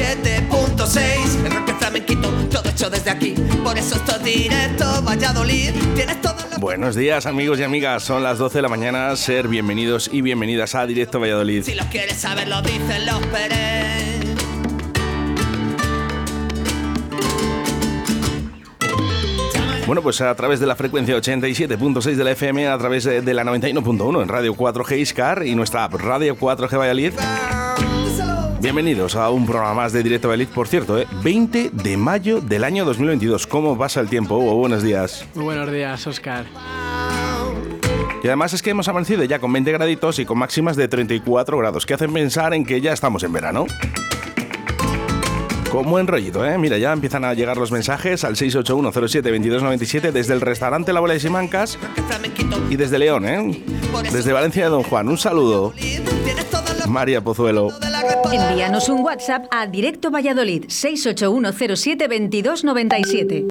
el 87.6. El rock flamenquito, todo hecho desde aquí. Por eso esto es directo, Valladolid. Tienes todo lo... Buenos días amigos y amigas, son las 12 de la mañana, ser bienvenidos y bienvenidas a Directo Valladolid. Si lo quieres saber, lo dicen los Pérez. Bueno, pues a través de la frecuencia 87.6 de la FM, a través de la 91.1 en Radio 4G Iscar y nuestra app Radio 4G Valladolid. Bienvenidos a un programa más de Directo Valladolid, por cierto, ¿eh? 20 de mayo del año 2022. ¿Cómo pasa el tiempo? Hugo, buenos días. Muy buenos días, Oscar. Y además es que hemos amanecido ya con 20 graditos y con máximas de 34 grados, que hacen pensar en que ya estamos en verano. Con buen rollito, ¿eh? Mira, ya empiezan a llegar los mensajes al 681072297 desde el restaurante La Bola de Simancas y desde León, ¿eh? Desde Valencia de Don Juan. Un saludo. María Pozuelo. Envíanos un WhatsApp a Directo Valladolid 681072297.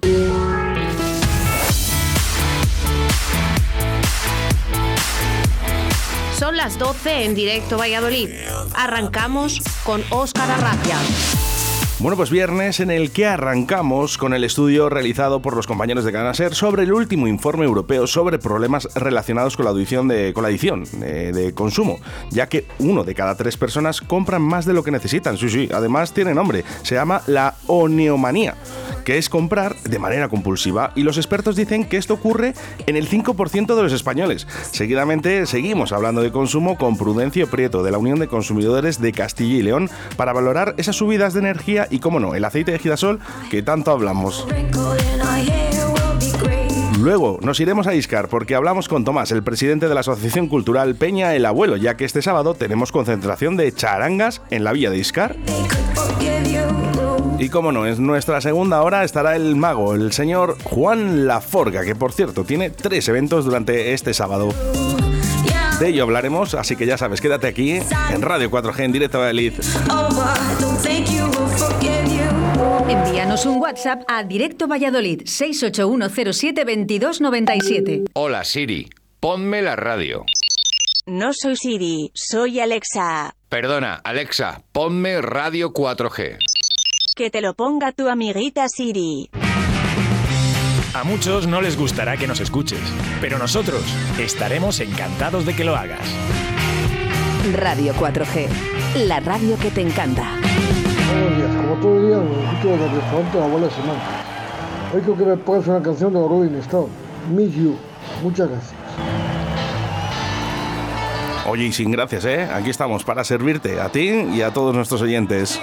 Son las 12 en directo Valladolid. Arrancamos con Óscar Arracia. Bueno, pues viernes en el que arrancamos con el estudio realizado por los compañeros de Canaser sobre el último informe europeo sobre problemas relacionados con la adicción de, con la adicción eh, de consumo, ya que uno de cada tres personas compran más de lo que necesitan. Sí, sí, además tiene nombre, se llama la oneomanía, que es comprar de manera compulsiva y los expertos dicen que esto ocurre en el 5% de los españoles. Seguidamente seguimos hablando de consumo con Prudencio Prieto de la Unión de Consumidores de Castilla y León para valorar esas subidas de energía y, cómo no, el aceite de girasol que tanto hablamos. Luego nos iremos a Iscar porque hablamos con Tomás, el presidente de la Asociación Cultural Peña el Abuelo, ya que este sábado tenemos concentración de charangas en la villa de Iscar. Y como no, en nuestra segunda hora estará el mago, el señor Juan Laforga, que por cierto tiene tres eventos durante este sábado. De ello hablaremos, así que ya sabes, quédate aquí en Radio 4G en directo a Valladolid. Envíanos un WhatsApp a Directo Valladolid 681072297. Hola Siri, ponme la radio. No soy Siri, soy Alexa. Perdona, Alexa, ponme Radio 4G. Que te lo ponga tu amiguita Siri. A muchos no les gustará que nos escuches, pero nosotros estaremos encantados de que lo hagas. Radio 4G, la radio que te encanta. Buenos días, como todo el día lo escucho desde el restaurante La Bola de Semana. Hoy creo que me pones una canción de los Rolling Stone, Miss You. Muchas gracias. Oye, y sin gracias, ¿eh? Aquí estamos para servirte a ti y a todos nuestros oyentes.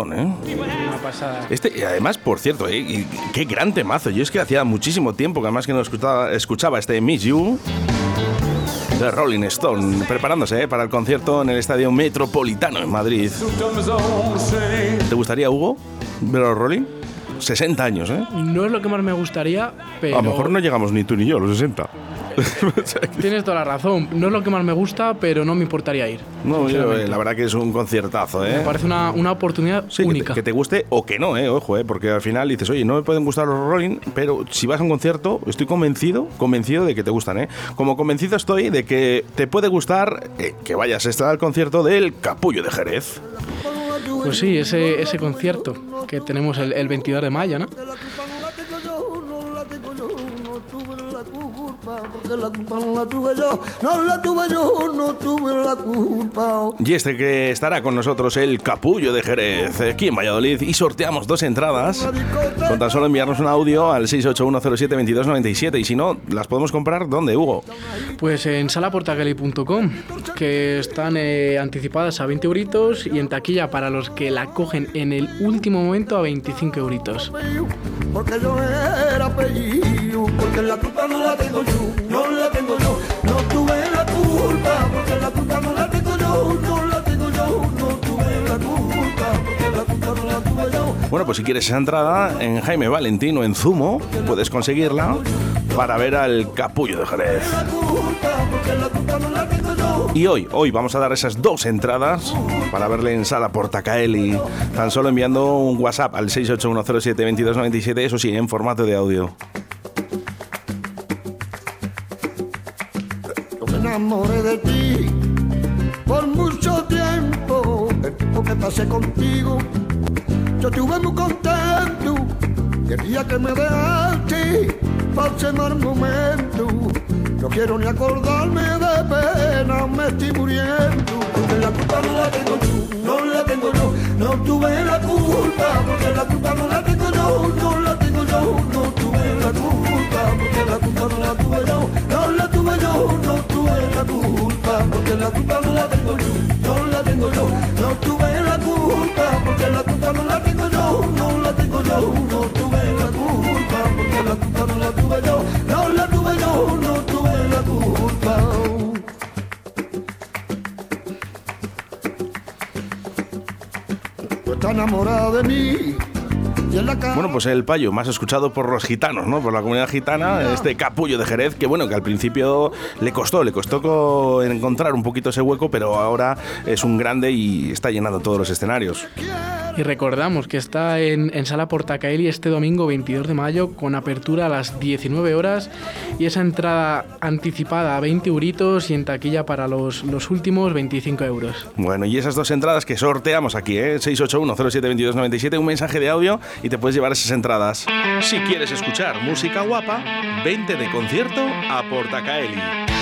¿Eh? Una pasada. Este, y además, por cierto, ¿eh? Y qué gran temazo. Yo es que hacía muchísimo tiempo que además que no escuchaba, escuchaba este Miss You de Rolling Stone, preparándose ¿eh? para el concierto en el Estadio Metropolitano en Madrid. ¿Te gustaría, Hugo, ver a los Rolling? 60 años, ¿eh? No es lo que más me gustaría, pero. A lo mejor no llegamos ni tú ni yo a los 60. Tienes toda la razón. No es lo que más me gusta, pero no me importaría ir. No, yo, eh, la verdad que es un conciertazo, ¿eh? Me parece una, una oportunidad Sí, que te, única. que te guste o que no, ¿eh? Ojo, ¿eh? Porque al final dices, oye, no me pueden gustar los Rolling, pero si vas a un concierto, estoy convencido, convencido de que te gustan, ¿eh? Como convencido estoy de que te puede gustar eh, que vayas a estar al concierto del Capullo de Jerez. Pues sí, ese, ese concierto que tenemos el, el 22 de mayo, ¿no? Y este que estará con nosotros, el Capullo de Jerez, aquí en Valladolid, y sorteamos dos entradas con tan solo enviarnos un audio al 681072297 y si no, las podemos comprar, ¿dónde, Hugo? Pues en salaportagali.com, que están eh, anticipadas a 20 euritos y en taquilla para los que la cogen en el último momento a 25 euritos. Porque yo era apellido, porque la culpa no la tengo yo, Bueno, pues si quieres esa entrada en Jaime Valentino en Zumo, puedes conseguirla para ver al Capullo de Jerez. Y hoy, hoy vamos a dar esas dos entradas para verle en sala Portacaeli, tan solo enviando un WhatsApp al 681072297, eso sí, en formato de audio. Me de ti que pasé contigo, yo estuve muy contento. Día que me dejaste, pasé mal momento. No quiero ni acordarme de pena, me estoy muriendo. Porque la culpa no la tengo yo, no la tengo yo, no tuve la culpa. Porque la culpa no la tengo yo, no la tengo yo, no tuve la culpa. Porque la culpa no la tuve yo, no la tuve yo, no tuve la culpa. Porque la culpa no la tengo yo, no tuve la culpa. Porque la culpa no la tengo yo, no la tengo yo, no tuve la culpa. Porque la culpa no la tuve yo, no la tuve yo, no tuve la culpa. Tú estás enamorado de mí. Bueno, pues el payo más escuchado por los gitanos, ¿no? Por la comunidad gitana, este capullo de Jerez, que bueno, que al principio le costó, le costó co- encontrar un poquito ese hueco, pero ahora es un grande y está llenando todos los escenarios. Y recordamos que está en, en Sala Portacaeli este domingo 22 de mayo con apertura a las 19 horas y esa entrada anticipada a 20 euritos y en taquilla para los, los últimos 25 euros. Bueno, y esas dos entradas que sorteamos aquí, ¿eh? 681-07-2297, un mensaje de audio y te puedes llevar esas entradas. Si quieres escuchar música guapa, vente de concierto a Portacaeli.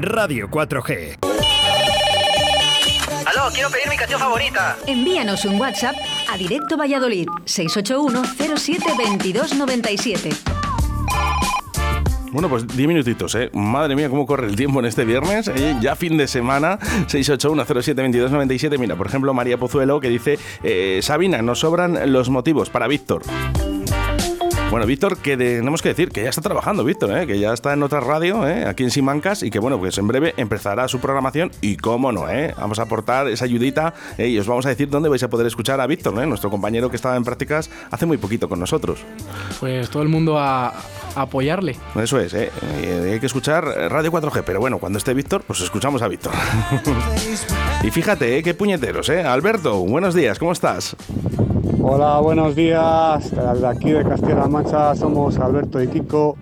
Radio 4G. Aló, quiero pedir mi canción favorita. Envíanos un WhatsApp a Directo Valladolid 681 07 22 97. Bueno, pues 10 minutitos, ¿eh? Madre mía, cómo corre el tiempo en este viernes. ¿eh? Ya fin de semana, 681072297. Mira, por ejemplo, María Pozuelo que dice, eh, Sabina, nos sobran los motivos para Víctor. Bueno, Víctor, que tenemos que decir que ya está trabajando, Víctor, ¿eh? que ya está en otra radio, ¿eh? aquí en Simancas, y que bueno, pues en breve empezará su programación y cómo no, ¿eh? vamos a aportar esa ayudita ¿eh? y os vamos a decir dónde vais a poder escuchar a Víctor, ¿eh? nuestro compañero que estaba en prácticas hace muy poquito con nosotros. Pues todo el mundo a, a apoyarle. Eso es, hay que escuchar Radio 4G, pero bueno, cuando esté Víctor, pues escuchamos a Víctor. y fíjate, qué puñeteros, ¿eh? Alberto, buenos días, ¿cómo estás? Hola, buenos días. Desde aquí de Castilla-La Mancha somos Alberto y Kiko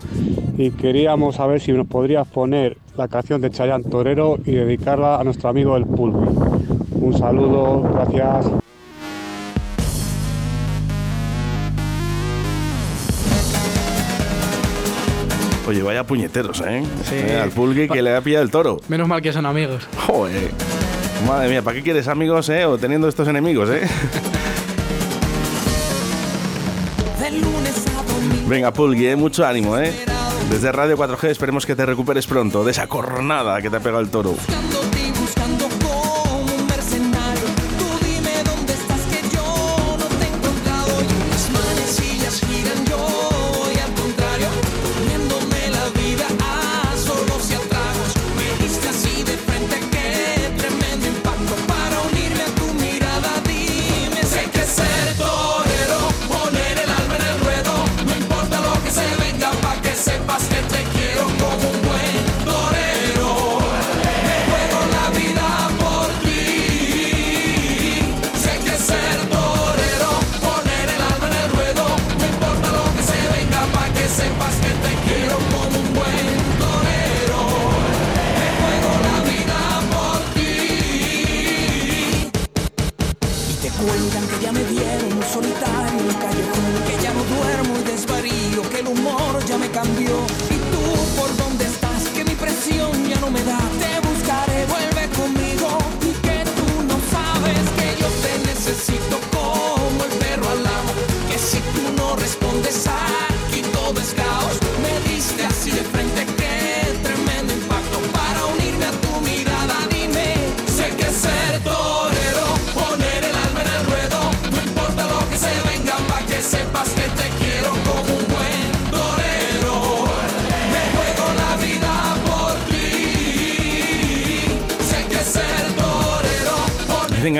y queríamos saber si nos podrías poner la canción de Chayanne Torero y dedicarla a nuestro amigo el Pulvi. Un saludo, gracias. Oye, vaya puñeteros, ¿eh? Sí. Eh, al pulgui que le ha pillado el toro. Menos mal que son amigos. Joder. Madre mía, ¿para qué quieres amigos, eh? O teniendo estos enemigos, eh. Venga, Pulgui, eh, mucho ánimo, ¿eh? Desde Radio 4G esperemos que te recuperes pronto de esa cornada que te ha pegado el toro.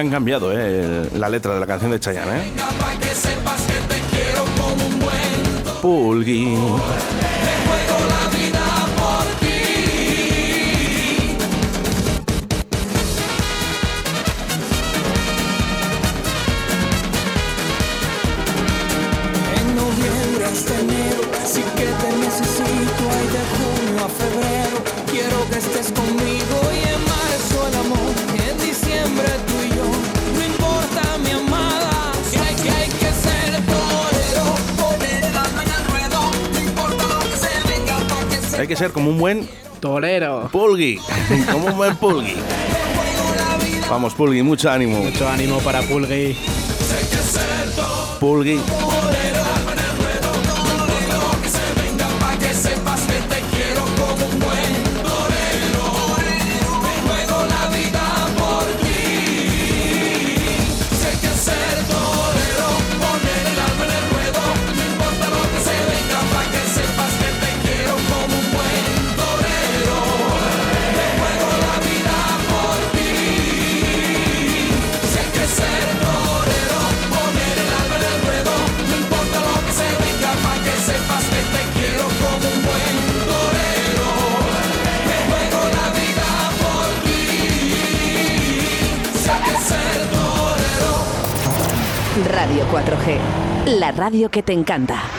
Han cambiado, eh, la letra de la canción de Chayanne, eh. Ser como un buen torero. Pulgui. como un buen Pulgui. Vamos, Pulgui, mucho ánimo. Mucho ánimo para Pulgui. Pulgui. Radio que te encanta.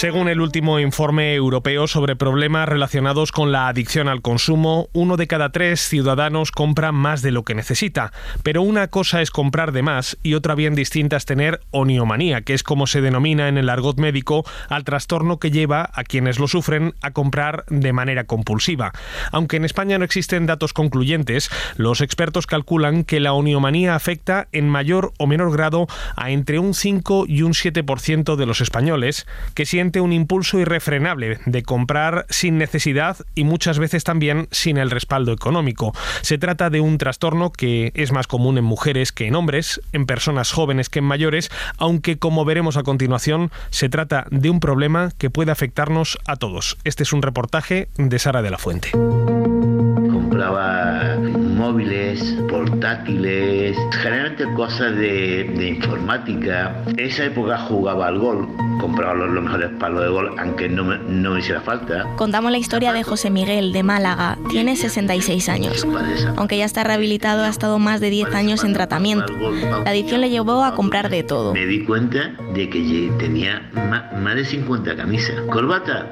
Según el último informe europeo sobre problemas relacionados con la adicción al consumo, uno de cada tres ciudadanos compra más de lo que necesita. Pero una cosa es comprar de más y otra bien distinta es tener oniomanía, que es como se denomina en el argot médico al trastorno que lleva a quienes lo sufren a comprar de manera compulsiva. Aunque en España no existen datos concluyentes, los expertos calculan que la oniomanía afecta en mayor o menor grado a entre un 5 y un 7% de los españoles, que un impulso irrefrenable de comprar sin necesidad y muchas veces también sin el respaldo económico. Se trata de un trastorno que es más común en mujeres que en hombres, en personas jóvenes que en mayores, aunque como veremos a continuación, se trata de un problema que puede afectarnos a todos. Este es un reportaje de Sara de la Fuente. compraba móviles, portátiles, generalmente cosas de, de informática. Esa época jugaba al gol, compraba los, los mejores palos de gol, aunque no me, no me hiciera falta. Contamos la historia de José Miguel de Málaga. Tiene 66 años. Aunque ya está rehabilitado, ha estado más de 10 años en tratamiento. La adicción le llevó a comprar de todo. Me di cuenta de que tenía más de 50 camisas. Corbata,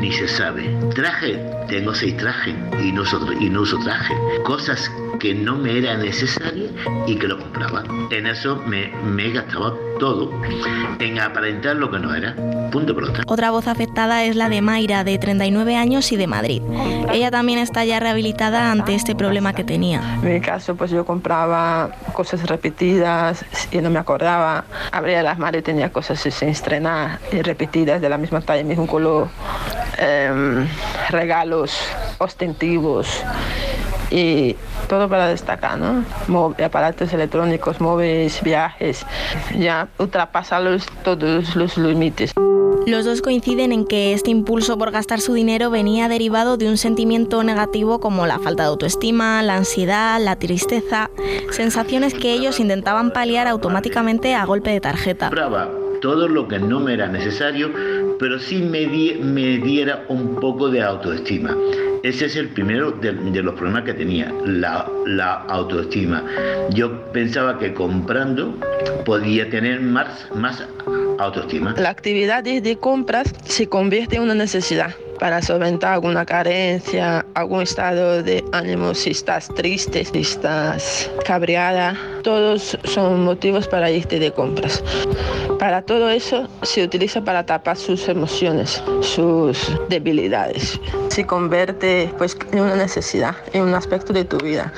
ni se sabe. Traje, tengo seis trajes y no uso, y no uso traje. Cosas que no me eran necesarias y que lo compraba. En eso me, me gastaba todo en aparentar lo que no era. Punto pelota. Otra voz afectada es la de Mayra, de 39 años y de Madrid. Ella también está ya rehabilitada ante este problema que tenía. En mi caso, pues yo compraba cosas repetidas y no me acordaba. Abría las manos y tenía cosas sin estrenar y repetidas de la misma talla, mismo color. Em, regalos ostentivos y todo para destacar, ¿no? Mó- aparatos electrónicos, móviles, viajes, ya ultrapasan los- todos los límites. Los dos coinciden en que este impulso por gastar su dinero venía derivado de un sentimiento negativo como la falta de autoestima, la ansiedad, la tristeza, sensaciones que ellos intentaban paliar automáticamente a golpe de tarjeta. compraba todo lo que no me era necesario, pero sí me, di- me diera un poco de autoestima. Ese es el primero de, los problemas que tenía, la, autoestima. Yo pensaba que comprando podía tener más, autoestima. La actividad de compras se convierte en una necesidad para solventar alguna carencia, algún estado de ánimo, si estás triste, si estás cabreada. Todos son motivos para irte de compras. Para todo eso se utiliza para tapar sus emociones, sus debilidades. Se convierte pues en una necesidad, en un aspecto de tu vida.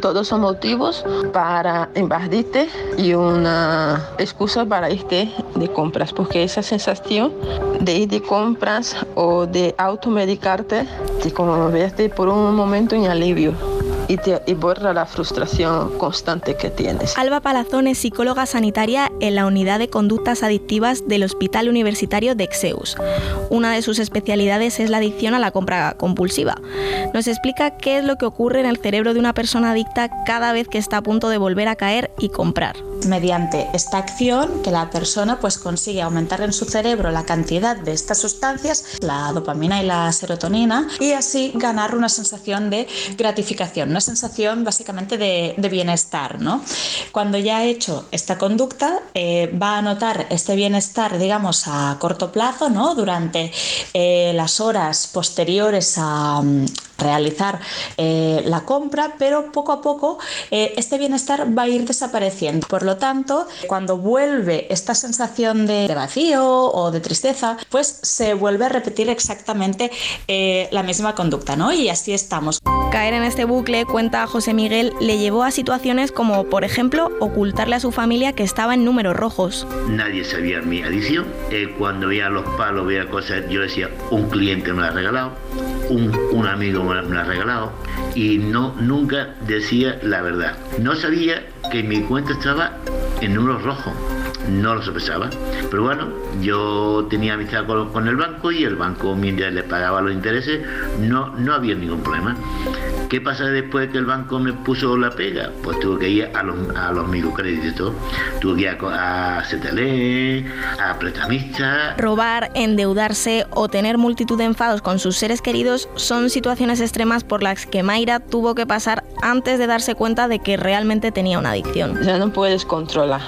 Todos son motivos para invadirte y una excusa para irte de compras, porque esa sensación de ir de compras o de automedicarte te convierte por un momento en alivio y, te, y borra la frustración constante que tienes. Alba Palazón es psicóloga sanitaria en la unidad de conductas adictivas del Hospital Universitario de Exeus. Una de sus especialidades es la adicción a la compra compulsiva. Nos explica qué es lo que ocurre en el cerebro de una persona adicta cada vez que está a punto de volver a caer y comprar. mediante esta acción que la persona pues consigue aumentar en su cerebro la cantidad de estas sustancias, la dopamina y la serotonina, y así ganar una sensación de gratificación, una sensación básicamente de, bienestar. ¿no? Cuando ya ha hecho esta conducta, eh, va a notar este bienestar, digamos, a corto plazo, ¿no? durante eh, las horas posteriores a mm, realizar eh, la compra, pero poco a poco este bienestar va a ir desapareciendo. Por lo tanto, cuando vuelve esta sensación de, de vacío o de tristeza, pues se vuelve a repetir exactamente la misma conducta, ¿no? Y así estamos. Caer en este bucle, cuenta José Miguel, le llevó a situaciones como, por ejemplo, ocultarle a su familia que estaba en números rojos. Nadie sabía mi adicción. Eh, cuando veía los palos, veía cosas, yo decía, un cliente me lo ha regalado, un, un amigo me lo ha regalado, y no, nunca decía la verdad. No sabía que mi cuenta estaba en números rojos. No lo sospechaba. Pero bueno, yo tenía amistad con, con el banco y el banco, mientras le pagaba los intereses, no, no había ningún problema. ¿Qué pasa después que el banco me puso la pega? Pues tuve que ir a los, a los microcréditos, tuve que ir a, a CTL, a prestamistas. Robar, endeudarse o tener multitud de enfados con sus seres queridos son situaciones extremas por las que Mayra tuvo que pasar antes de darse cuenta de que realmente tenía una adicción. Ya no puedes controlar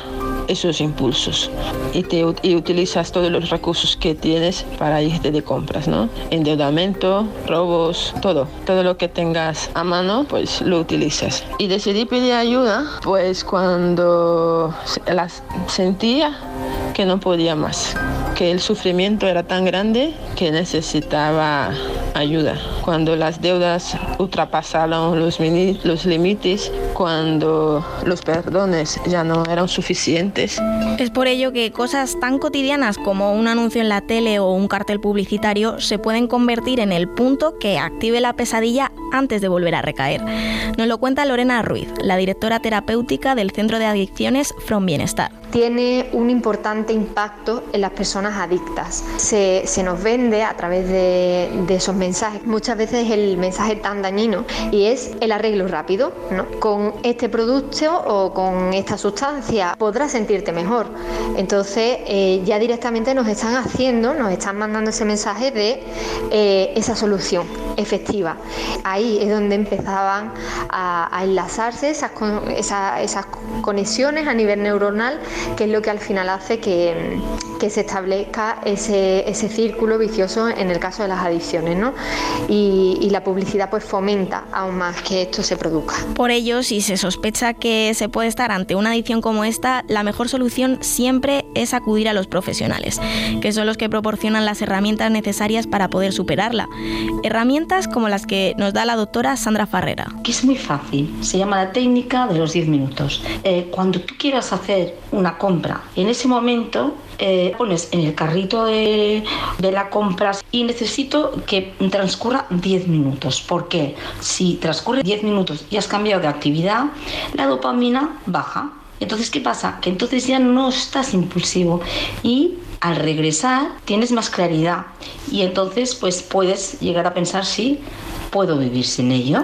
esos impulsos y, te, y utilizas todos los recursos que tienes para irte de compras, ¿no? Endeudamiento, robos, todo. Todo lo que tengas a mano, pues lo utilizas. Y decidí pedir ayuda, pues cuando las sentía que no podía más, que el sufrimiento era tan grande que necesitaba ayuda. Cuando las deudas ultrapasaron los, los límites, cuando los perdones ya no eran suficientes. Es por ello que cosas tan cotidianas como un anuncio en la tele o un cartel publicitario se pueden convertir en el punto que active la pesadilla antes de volver a recaer. Nos lo cuenta Lorena Ruiz, la directora terapéutica del Centro de Adicciones From Bienestar. Tiene un importante impacto en las personas adictas. Se, nos vende a través de, esos mensaje. Muchas veces el mensaje tan dañino y es el arreglo rápido, ¿no? Con este producto o con esta sustancia podrás sentirte mejor. Entonces eh, ya directamente nos están haciendo, nos están mandando ese mensaje de eh, esa solución efectiva. Ahí es donde empezaban a, enlazarse esas conexiones a nivel neuronal, que es lo que al final hace que, que se establezca ese, ese círculo vicioso en el caso de las adicciones. ¿no? Y, y la publicidad pues fomenta aún más que esto se produzca. Por ello, si se sospecha que se puede estar ante una adicción como esta, la mejor solución siempre es acudir a los profesionales, que son los que proporcionan las herramientas necesarias para poder superarla. Herramientas como las que nos da la doctora Sandra Farrera. que es muy fácil. Se llama la técnica de los 10 minutos. Eh, cuando tú quieras hacer una compra, en ese momento eh, pones en el carrito de, de la compra y necesito que transcurra 10 minutos. Porque si transcurre 10 minutos y has cambiado de actividad, la dopamina baja. Entonces, ¿qué pasa? Que entonces ya no estás impulsivo y al regresar tienes más claridad y entonces pues puedes llegar a pensar si puedo vivir sin ello.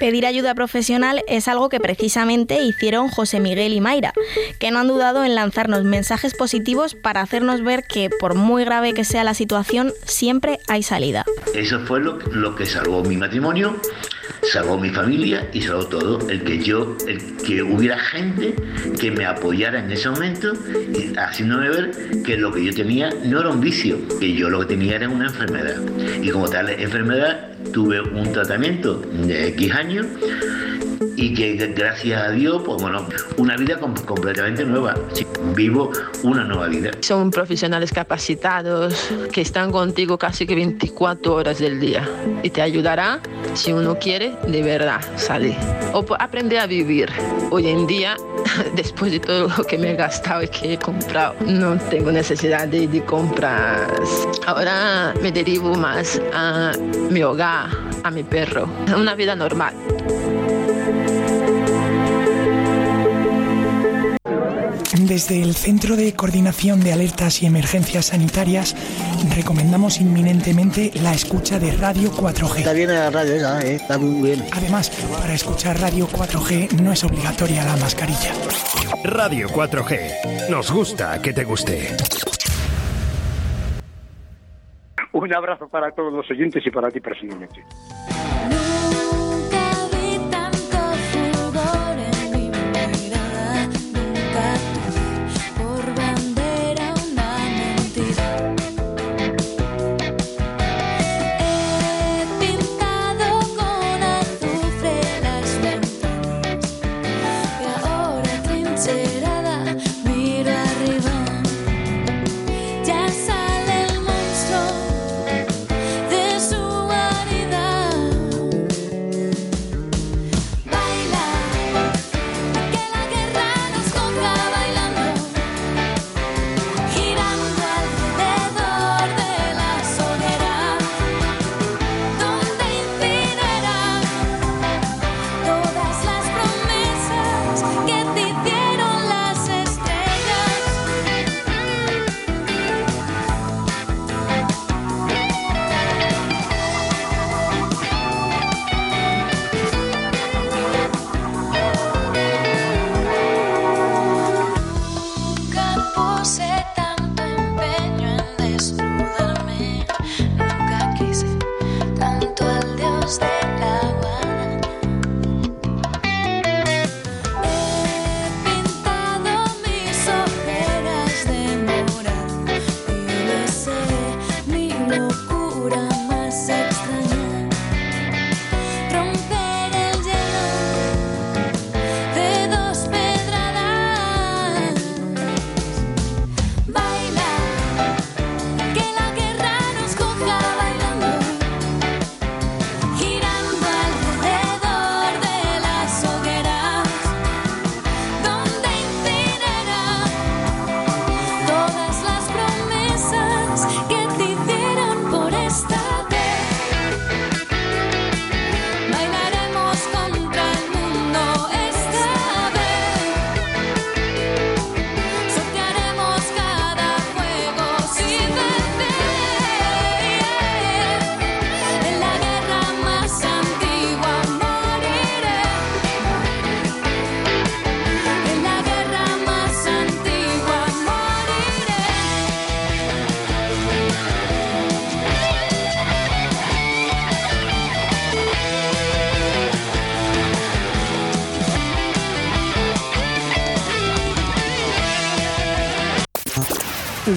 Pedir ayuda profesional es algo que precisamente hicieron José Miguel y Mayra, que no han dudado en lanzarnos mensajes positivos para hacernos ver que, por muy grave que sea la situación, siempre hay salida. Eso fue lo, lo que salvó mi matrimonio, salvó mi familia y salvó todo. El que yo, el que hubiera gente que me apoyara en ese momento, haciéndome ver que lo que yo tenía no era un vicio, que yo lo que tenía era una enfermedad. Y como tal enfermedad tuve un tratamiento de X años y que gracias a Dios, pues bueno, una vida com- completamente nueva. Vivo una nueva vida. Son profesionales capacitados que están contigo casi que 24 horas del día y te ayudará si uno quiere de verdad salir o aprender a vivir. Hoy en día, después de todo lo que me he gastado y que he comprado, no tengo necesidad de, de compras. Ahora me derivo más a mi hogar, a mi perro, una vida normal. Desde el Centro de Coordinación de Alertas y Emergencias Sanitarias recomendamos inminentemente la escucha de Radio 4G. Está bien la radio esa, está muy bien. Además, para escuchar Radio 4G no es obligatoria la mascarilla. Radio 4G. Nos gusta que te guste. Un abrazo para todos los oyentes y para ti personalmente.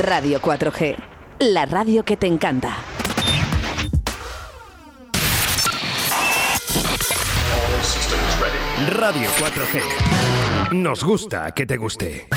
Radio 4G, la radio que te encanta. Radio 4G. Nos gusta que te guste.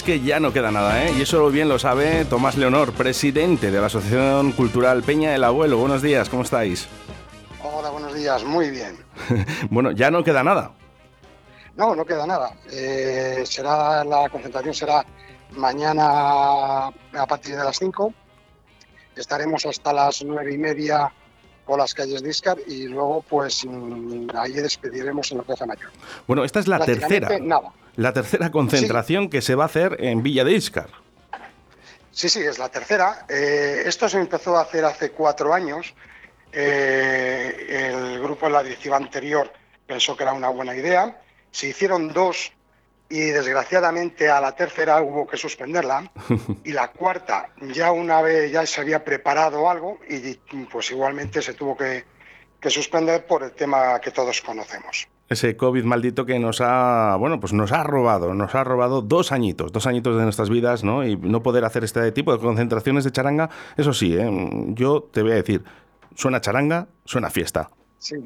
Es que ya no queda nada, ¿eh? Y eso bien lo sabe Tomás Leonor, presidente de la Asociación Cultural Peña del Abuelo. Buenos días, ¿cómo estáis? Hola, buenos días, muy bien. bueno, ya no queda nada. No, no queda nada. Eh, será la concentración será mañana a partir de las 5. Estaremos hasta las nueve y media por las calles de Iscar y luego pues mm, ahí despediremos en la Plaza Mayor. Bueno, esta es la tercera. Nada. La tercera concentración que se va a hacer en Villa de Iscar. Sí, sí, es la tercera. Eh, esto se empezó a hacer hace cuatro años. Eh, el grupo en la directiva anterior pensó que era una buena idea. Se hicieron dos y desgraciadamente a la tercera hubo que suspenderla. Y la cuarta ya una vez ya se había preparado algo y pues igualmente se tuvo que, que suspender por el tema que todos conocemos. Ese COVID maldito que nos ha, bueno, pues nos ha robado, nos ha robado dos añitos, dos añitos de nuestras vidas, ¿no? Y no poder hacer este tipo de concentraciones de charanga, eso sí, ¿eh? yo te voy a decir, suena charanga, suena fiesta. Sí,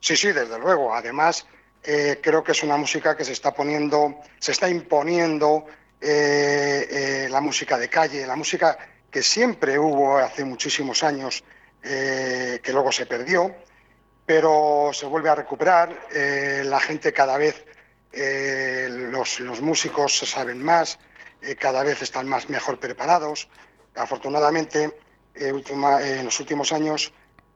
sí, sí, desde luego. Además, eh, creo que es una música que se está poniendo, se está imponiendo eh, la música de calle, la música que siempre hubo hace muchísimos años, que luego se perdió, pero se vuelve a recuperar. eh, la gente cada vez, eh, los, los músicos se saben más, eh, cada vez están más mejor preparados. Afortunadamente, en los últimos años,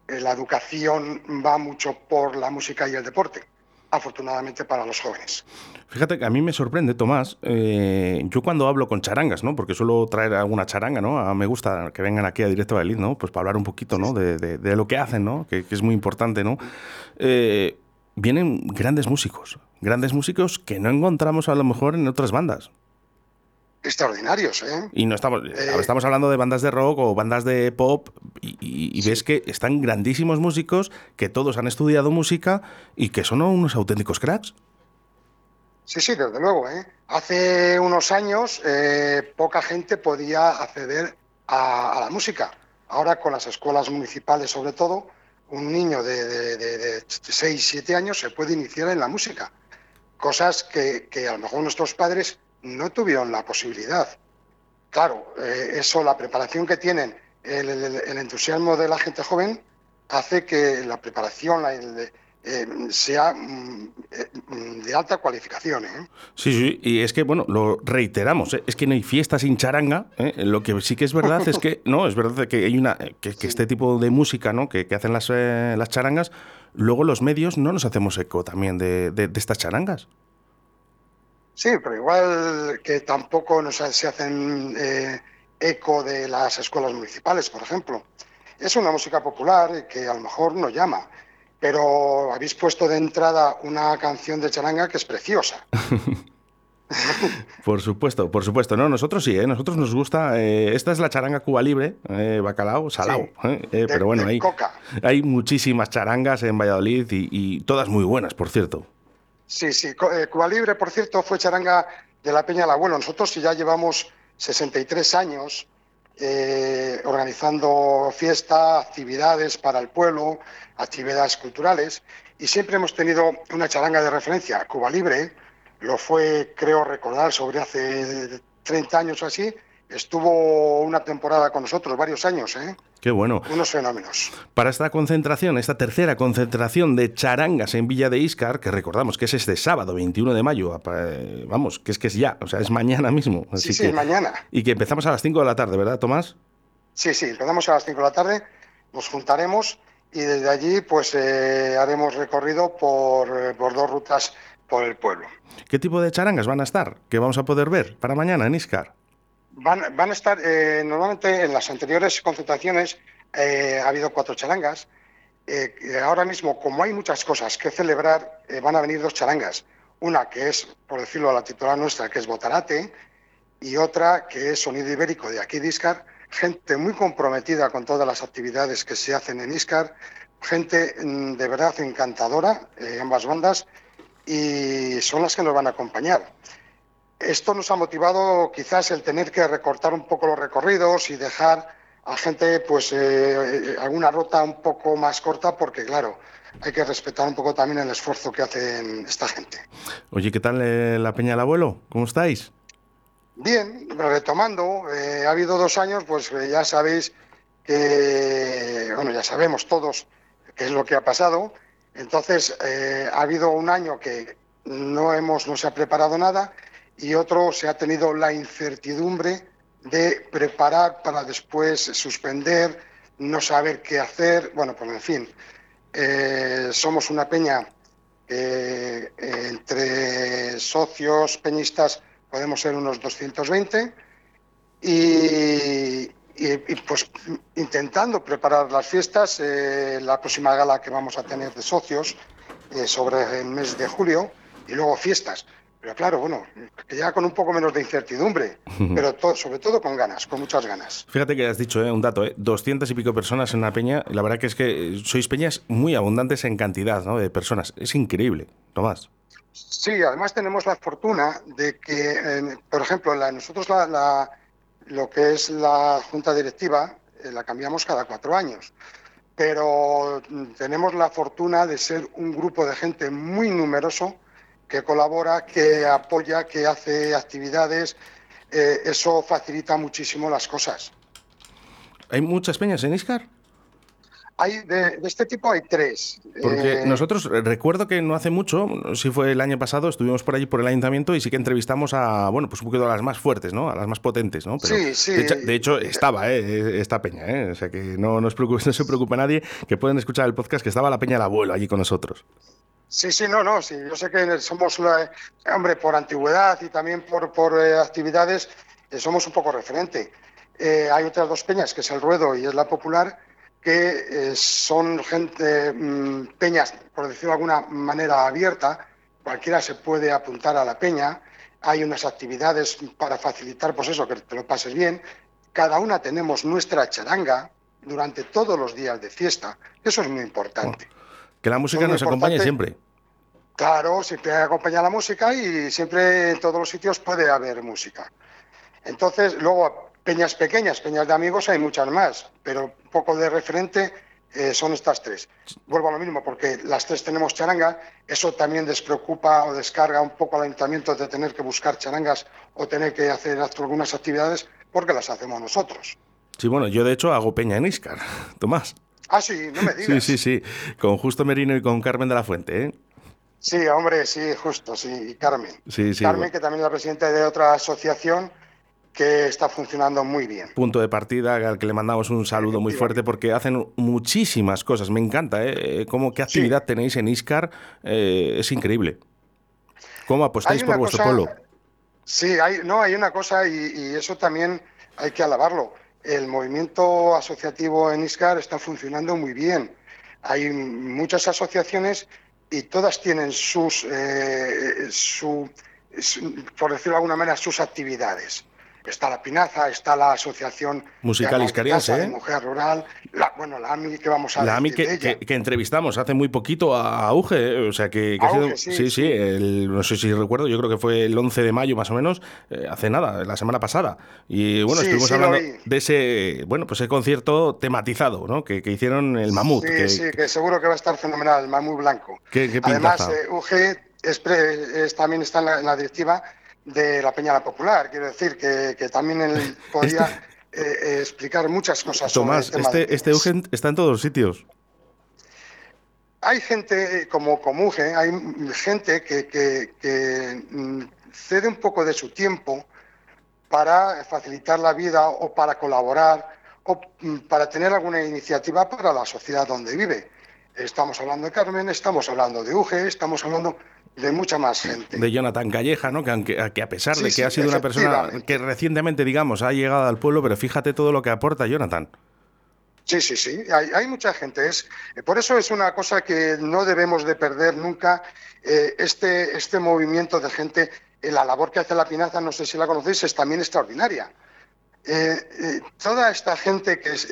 la educación va mucho por la música y el deporte, afortunadamente para los jóvenes. Fíjate que a mí me sorprende, Tomás, eh, yo cuando hablo con charangas, ¿no? Porque suelo traer alguna charanga, ¿no? A- me gusta que vengan aquí a Directo Valladolid, ¿no? Pues para hablar un poquito, ¿no? De, de- de lo que hacen, ¿no? Que, que es muy importante, ¿no? Eh, vienen grandes músicos, grandes músicos que no encontramos a lo mejor en otras bandas. Extraordinarios, ¿eh? Y no estamos, estamos hablando de bandas de rock o bandas de pop y, y- y ves que están grandísimos músicos que todos han estudiado música y que son unos auténticos cracks. Sí, sí, desde luego. ¿eh? Hace unos años eh, poca gente podía acceder a, a la música. Ahora con las escuelas municipales, sobre todo, un niño de, de, de, de 6, 7 años se puede iniciar en la música. Cosas que, que a lo mejor nuestros padres no tuvieron la posibilidad. Claro, eh, eso, la preparación que tienen, el, el- el entusiasmo de la gente joven hace que la preparación el- eh, sea mm, eh, de alta cualificación. ¿eh? Sí, sí, y es que, bueno, lo reiteramos, ¿eh? es que no hay fiesta sin charanga. Lo que sí que es verdad es que, no, es verdad que hay una, que, que este tipo de música ¿no? que, que hacen las, eh, las charangas, luego los medios no nos hacemos eco también de, de- de estas charangas. Sí, pero igual que tampoco nos se hacen eh, eco de las escuelas municipales, por ejemplo. Es una música popular que a lo mejor no llama, pero habéis puesto de entrada una canción de charanga que es preciosa. Por supuesto, por supuesto. No, nosotros sí, ¿eh? nosotros nos gusta. eh, esta es la charanga Cuba Libre, eh, bacalao, salao. ¿eh? Eh, pero bueno, hay, coca. hay muchísimas charangas en Valladolid y, y todas muy buenas, por cierto. Sí, sí. Eh, Cuba Libre, por cierto, fue charanga de la Peña del Abuelo. Nosotros ya llevamos 63 años eh, organizando fiestas, actividades para el pueblo, actividades culturales, y siempre hemos tenido una charanga de referencia. Cuba Libre lo fue, creo recordar, sobre hace 30 años o así. Estuvo una temporada con nosotros, varios años, ¿eh? Qué bueno. unos fenómenos. Para esta concentración, esta tercera concentración de charangas en Villa de Iscar, que recordamos que es este sábado 21 de mayo, eh, vamos, que es que es ya, o sea, es mañana mismo. Sí, así sí, que- mañana. Y que empezamos a las 5 de la tarde, ¿verdad, Tomás? Sí, sí, empezamos a las 5 de la tarde, nos juntaremos y desde allí pues eh, haremos recorrido por, eh, por dos rutas por el pueblo. ¿Qué tipo de charangas van a estar? ¿Qué vamos a poder ver para mañana en Iscar? Van, van a estar, eh, normalmente en las anteriores concentraciones eh, ha habido cuatro charangas. Eh, ahora mismo, como hay muchas cosas que celebrar, eh, van a venir dos charangas. Una que es, por decirlo a la titular nuestra, que es Botarate, y otra que es Sonido Ibérico de aquí de Iscar. Gente muy comprometida con todas las actividades que se hacen en Iscar, gente mm, de verdad encantadora, eh, ambas bandas, y son las que nos van a acompañar. Esto nos ha motivado quizás el tener que recortar un poco los recorridos y dejar a gente pues eh, alguna ruta un poco más corta porque claro, hay que respetar un poco también el esfuerzo que hacen esta gente. Oye, ¿qué tal eh, la Peña del Abuelo? ¿Cómo estáis? Bien, retomando, eh, ha habido dos años, pues eh, ya sabéis que, bueno, ya sabemos todos qué es lo que ha pasado. Entonces, eh, ha habido un año que no hemos, no se ha preparado nada y otro se ha tenido la incertidumbre de preparar para después suspender, no saber qué hacer. Bueno, pues en fin, eh, somos una peña eh, entre socios, peñistas, podemos ser unos 220 y, pues intentando preparar las fiestas, eh, la próxima gala que vamos a tener de socios sobre el mes de julio y luego fiestas. Pero claro, bueno, ya con un poco menos de incertidumbre, pero to- sobre todo con ganas, con muchas ganas. Fíjate que has dicho eh, un dato, eh, 200 y pico personas en una peña. La verdad que es que eh, sois peñas muy abundantes en cantidad ¿no? de personas. Es increíble, Tomás. Sí, además tenemos la fortuna de que, eh, por ejemplo, la- nosotros la, la- lo que es la junta directiva eh, la cambiamos cada cuatro años, pero mm, tenemos la fortuna de ser un grupo de gente muy numeroso que colabora, que apoya, que hace actividades. eh, eso facilita muchísimo las cosas. ¿Hay muchas peñas en Iscar? Hay de, de este tipo hay tres. Porque Eh, nosotros eh, recuerdo que no hace mucho, si fue el año pasado, estuvimos por allí por el ayuntamiento y sí que entrevistamos a, bueno, pues un poquito a las más fuertes, ¿no? A las más potentes, ¿no? Sí, sí. De hecho, de hecho, estaba, ¿eh? Esta peña, ¿eh? O sea que no, no, os preocupe- no se preocupe nadie, que pueden escuchar el podcast, que estaba la peña del abuelo allí con nosotros. Sí, sí, no, no, sí, yo sé que somos, hombre, por antigüedad y también por, por eh, actividades, eh, somos un poco referente. Eh, hay otras dos peñas, que es el Ruedo y es la Popular, que eh, son gente, mm, peñas, por decirlo de alguna manera, abierta, cualquiera se puede apuntar a la peña, hay unas actividades para facilitar, pues eso, que te lo pases bien. Cada una tenemos nuestra charanga durante todos los días de fiesta, eso es muy importante. Que la música nos acompañe importante. siempre. Claro, siempre acompaña la música y siempre en todos los sitios puede haber música. Entonces, luego, peñas pequeñas, peñas de amigos, hay muchas más, pero un poco de referente eh, son estas tres. Vuelvo a lo mismo, porque las tres tenemos charanga, eso también despreocupa o descarga un poco al ayuntamiento de tener que buscar charangas o tener que hacer algunas actividades, porque las hacemos nosotros. Sí, bueno, yo de hecho hago peña en Iscar, Tomás. Ah, sí, no me Sí, digas. sí, sí, con Justo Merino y con Carmen de la Fuente, ¿eh? Sí, hombre, sí, justo, sí, y Carmen. Sí, sí. Carmen, bueno. que también es la presidenta de otra asociación que está funcionando muy bien. punto de partida al que le mandamos un saludo muy fuerte porque hacen muchísimas cosas. Me encanta, ¿eh? Cómo qué actividad tenéis en Iscar eh, es increíble. ¿Cómo apostáis por vuestro cosa- pueblo? Sí, hay, no, hay una cosa y, y eso también hay que alabarlo. El movimiento asociativo en ISCAR está funcionando muy bien. Hay muchas asociaciones y todas tienen sus, eh, su, por decirlo de alguna manera, sus actividades. Está la Pinaza, está la Asociación Musical iscariense, de ¿eh? Mujer Rural, la, bueno, la AMI que vamos a La AMI que, de ella. que- que entrevistamos hace muy poquito a Auge, ¿eh? o sea que, que ha Auge, sido- sí, sí, sí, el- no sé si recuerdo, yo creo que fue el 11 de mayo más o menos, eh, hace nada, la semana pasada. Y bueno, Sí, estuvimos hablando de ese, bueno, pues ese concierto tematizado, ¿no? Que, que hicieron el Mamut. Sí, que, sí, que seguro que va a estar fenomenal, el Mamú Blanco. Además, eh, UG es pre- es- también está en la, en la directiva de la Peña La Popular. Quiero decir que, que también él podría eh, eh, explicar muchas cosas Tomás, sobre el tema este, este Eugen está en todos los sitios. Hay gente eh, como, como hay gente que, que- que, mm, cede un poco de su tiempo para facilitar la vida o para colaborar o mm, para tener alguna iniciativa para la sociedad donde vive. Estamos hablando de Carmen, estamos hablando de Uge, estamos hablando de mucha más gente. De Jonathan Calleja, ¿no? Que, aunque, que a pesar Sí, de que sí, ha sido una persona que recientemente, digamos, ha llegado al pueblo, pero fíjate todo lo que aporta Jonathan. Sí, sí, sí, hay, hay mucha gente. Es, eh, por eso es una cosa que no debemos de perder nunca, eh, este, este movimiento de gente. Eh, la labor que hace la Pinaza, no sé si la conocéis, es también extraordinaria. Eh, eh, toda esta gente que es,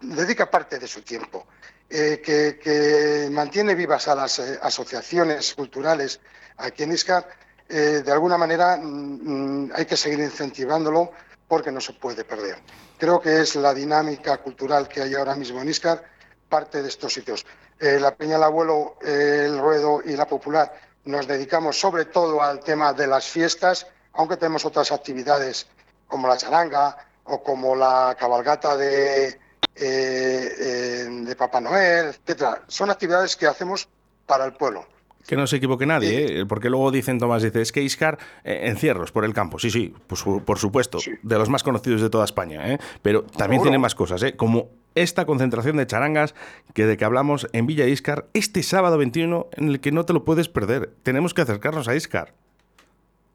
dedica parte de su tiempo, eh, que, que mantiene vivas a las eh, asociaciones culturales aquí en Iscar, eh, de alguna manera mm, mm, hay que seguir incentivándolo porque no se puede perder. Creo que es la dinámica cultural que hay ahora mismo en Iscar, parte de estos sitios. Eh, la Peña del Abuelo, eh, el Ruedo y la Popular nos dedicamos sobre todo al tema de las fiestas, aunque tenemos otras actividades como la charanga o como la cabalgata de, eh, eh, de Papá Noel, etcétera. Son actividades que hacemos para el pueblo. Que no se equivoque nadie, ¿eh? porque luego dicen, Tomás, dice, es que Iscar, eh, encierros por el campo. Sí, sí, pues, por supuesto, de los más conocidos de toda España, ¿eh? pero también Seguro. tiene más cosas, ¿eh? como esta concentración de charangas que de que hablamos en Villa Iscar este sábado 21, en el que no te lo puedes perder. Tenemos que acercarnos a Iscar.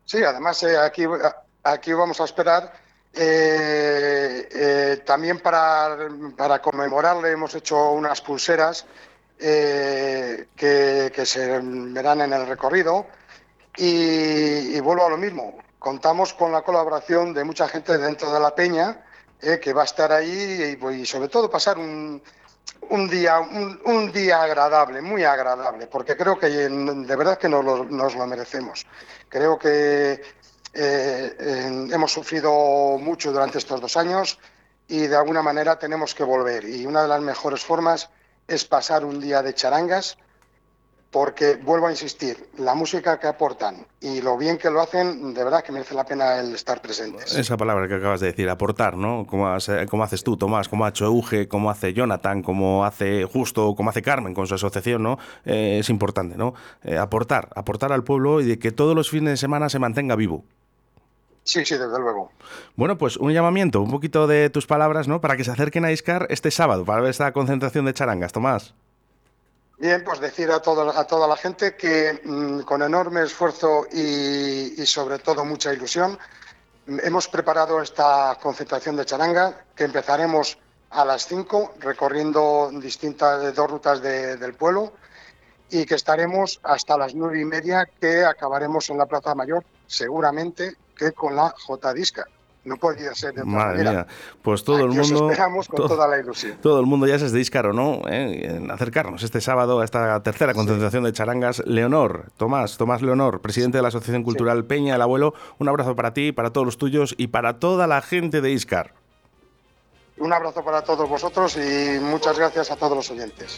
Sí, además aquí, aquí vamos a esperar. Eh, eh, también para, para conmemorarle hemos hecho unas pulseras eh, que, que se verán en el recorrido. Y, y vuelvo a lo mismo, contamos con la colaboración de mucha gente dentro de la peña eh, que va a estar ahí y, y sobre todo pasar un, un día un, un día agradable, muy agradable, porque creo que de verdad que nos lo, nos lo merecemos. Creo que eh, hemos sufrido mucho durante estos dos años y de alguna manera tenemos que volver. Y una de las mejores formas es pasar un día de charangas, porque vuelvo a insistir, la música que aportan y lo bien que lo hacen, de verdad que merece la pena el estar presentes. Esa palabra que acabas de decir, aportar, ¿no? Como, has- como haces tú, Tomás, como ha hecho Euge, como hace Jonathan, como hace Justo, como hace Carmen con su asociación, ¿no? Eh, es importante, ¿no? Eh, aportar, aportar al pueblo y de que todos los fines de semana se mantenga vivo. Sí, sí, desde luego. Bueno, pues un llamamiento, un poquito de tus palabras, ¿no? Para que se acerquen a Iscar este sábado, para ver esta concentración de charangas, Tomás. Bien, pues decir a, todo, a toda la gente que mm, con enorme esfuerzo y, sobre todo mucha ilusión mm, hemos preparado esta concentración de charanga que empezaremos a las 5 recorriendo distintas dos rutas de- del pueblo y que estaremos hasta las nueve y media que acabaremos en la Plaza Mayor, seguramente que con la J Disca. No podría ser de otra Madre manera. mía, pues todo el Aquí os mundo... esperamos con to- toda la ilusión. Todo el mundo ya se es de Iscar o no, ¿eh? en acercarnos este sábado a esta tercera concentración de charangas. Leonor, Tomás, Tomás Leonor, presidente de la Asociación Cultural Peña el Abuelo, un abrazo para ti, para todos los tuyos y para toda la gente de Iscar. Un abrazo para todos vosotros y muchas gracias a todos los oyentes.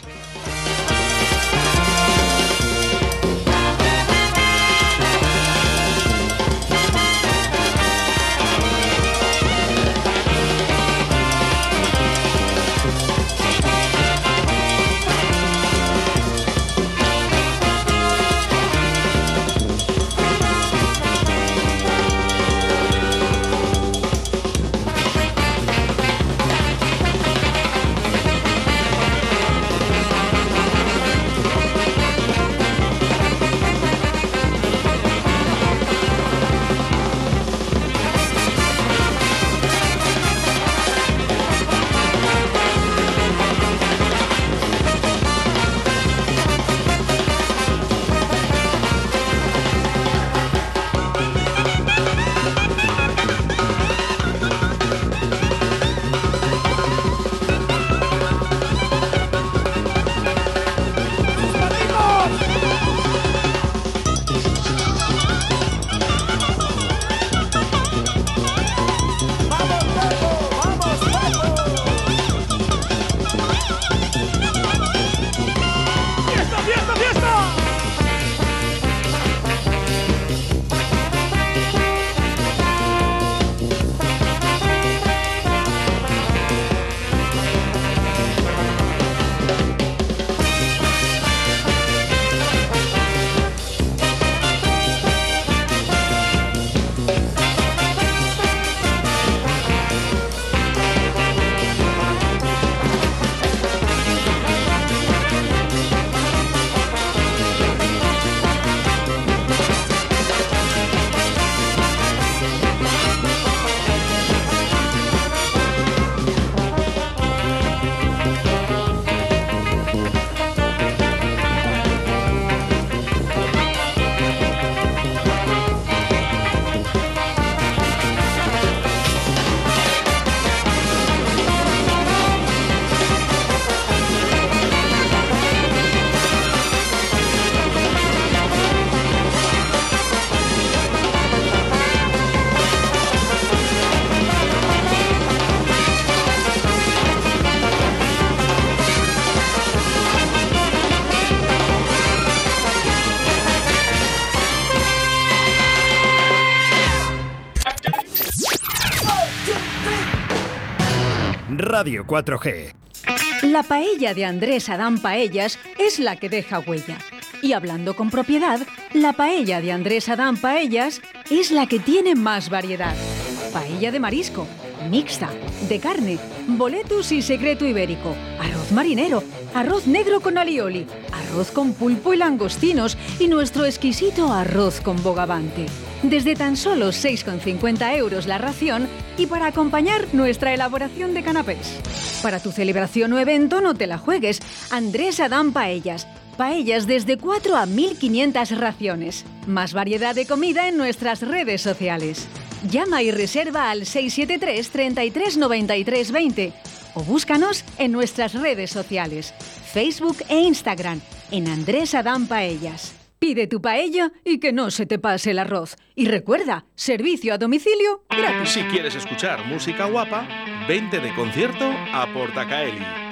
Radio 4G. La paella de Andrés Adán Paellas es la que deja huella. Y hablando con propiedad, la paella de Andrés Adán Paellas es la que tiene más variedad. Paella de marisco, mixta, de carne, boletus y secreto ibérico, arroz marinero, arroz negro con alioli, arroz con pulpo y langostinos y nuestro exquisito arroz con bogavante. Desde tan solo 6,50 euros la ración y para acompañar nuestra elaboración de canapés. Para tu celebración o evento no te la juegues. Andrés Adán Paellas. Paellas desde 4 a 1500 raciones. Más variedad de comida en nuestras redes sociales. Llama y reserva al 673 33 93 20 o búscanos en nuestras redes sociales, Facebook e Instagram, en Andrés Adán Paellas. Pide tu paella y que no se te pase el arroz. Y recuerda, servicio a domicilio gratis. Si quieres escuchar música guapa, vente de concierto a Portacaeli.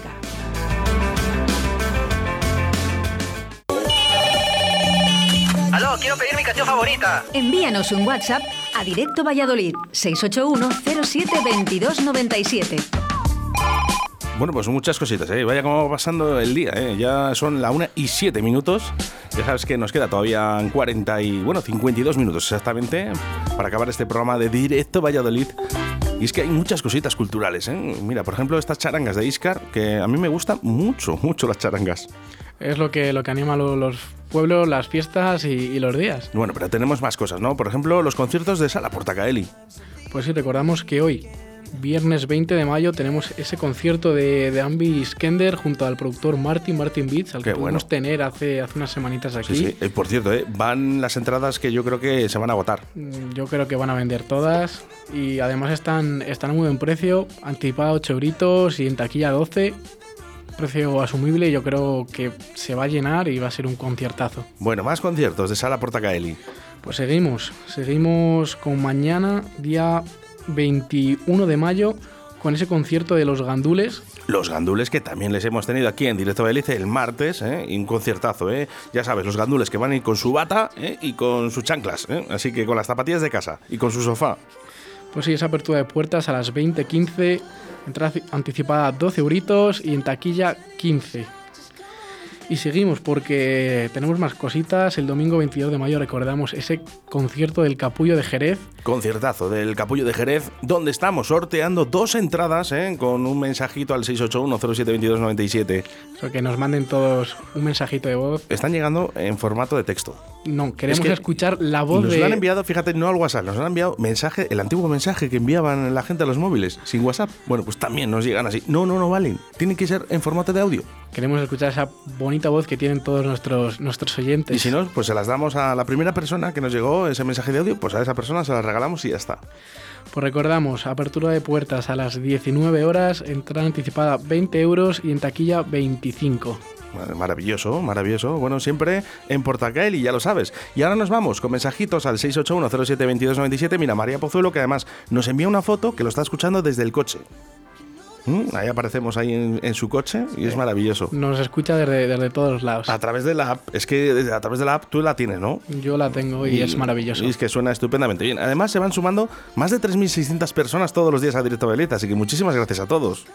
Aló, quiero pedir mi canción favorita. Envíanos un WhatsApp a Directo Valladolid 681 07 22 97. Bueno, pues muchas cositas, ¿eh? Vaya como va pasando el día, ¿eh? Ya son la 1 y 7 minutos. Ya sabes que nos queda todavía 40 y, bueno, 52 minutos exactamente para acabar este programa de Directo Valladolid. Y es que hay muchas cositas culturales, ¿eh? Mira, por ejemplo, estas charangas de Iscar, que a mí me gustan mucho, mucho las charangas. Es lo que, lo que anima lo- los pueblos, las fiestas y, y los días. Bueno, pero tenemos más cosas, ¿no? Por ejemplo, los conciertos de Sala Portacaeli. Pues sí, recordamos que hoy, viernes 20 de mayo, tenemos ese concierto de, de Ambi Skender junto al productor Martin, Martin Beats, al Qué que pudimos bueno. tener hace, hace unas semanitas aquí. Sí, sí. Eh, por cierto, ¿eh? van las entradas que yo creo que se van a agotar. Mm, Yo creo que van a vender todas y además están, están a muy buen precio, anticipada 8 euritos y en taquilla 12, precio asumible y yo creo que se va a llenar y va a ser un conciertazo. Bueno, más conciertos de Sala Portacaeli. Pues seguimos, seguimos con mañana, día 21 de mayo, con ese concierto de los gandules. Los gandules que también les hemos tenido aquí en Directo Belice el martes, ¿eh? y un conciertazo, ¿eh? Ya sabes, los gandules que van a ir con su bata ¿eh? y con sus chanclas, ¿eh? así que con las zapatillas de casa y con su sofá. Pues sí, esa apertura de puertas a las 20.15, entrada anticipada 12 euritos y en taquilla 15. Y seguimos porque tenemos más cositas. El domingo 22 de mayo recordamos ese concierto del Capullo de Jerez. Conciertazo del Capullo de Jerez, donde estamos sorteando dos entradas ¿eh? con un mensajito al 681-072297. O sea, que nos manden todos un mensajito de voz. Están llegando en formato de texto. No, queremos Es que escuchar la voz Nos de... lo han enviado, fíjate, no al WhatsApp, nos han enviado mensaje, el antiguo mensaje que enviaban la gente a los móviles, sin WhatsApp. Bueno, pues también nos llegan así. No, no, no valen. Tienen que ser en formato de audio. Queremos escuchar esa bonita voz que tienen todos nuestros, nuestros oyentes. Y si no, pues se las damos a la primera persona que nos llegó ese mensaje de audio, pues a esa persona se las regalamos y ya está. Pues recordamos, apertura de puertas a las 19 horas, entrada anticipada 20 euros y en taquilla 25. Mar- Maravilloso, maravilloso. Bueno, siempre en Portacaeli, ya lo sabes. Y ahora nos vamos con mensajitos al 681072297. Mira, María Pozuelo, que además nos envía una foto que lo está escuchando desde el coche. ¿Mm? Ahí aparecemos ahí en, en su coche y es maravilloso. Nos escucha desde, desde todos los lados. A través de la app, es que a través de la app tú la tienes, ¿no? Yo la tengo y, es maravilloso. Y es que suena estupendamente bien. Además, se van sumando más de 3.600 personas todos los días a Directo Belita, así que muchísimas gracias a todos.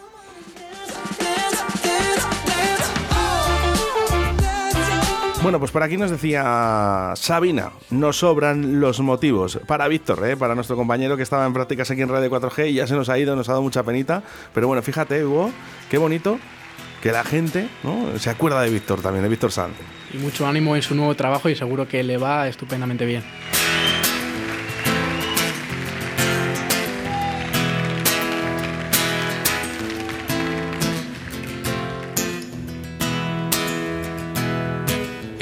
Bueno, pues por aquí nos decía Sabina, nos sobran los motivos. Para Víctor, ¿eh? para nuestro compañero que estaba en prácticas aquí en Radio 4G y ya se nos ha ido, nos ha dado mucha penita. Pero bueno, fíjate, Hugo, qué bonito que la gente ¿no? se acuerda de Víctor también, de Víctor Sanz. Y mucho ánimo en su nuevo trabajo y seguro que le va estupendamente bien.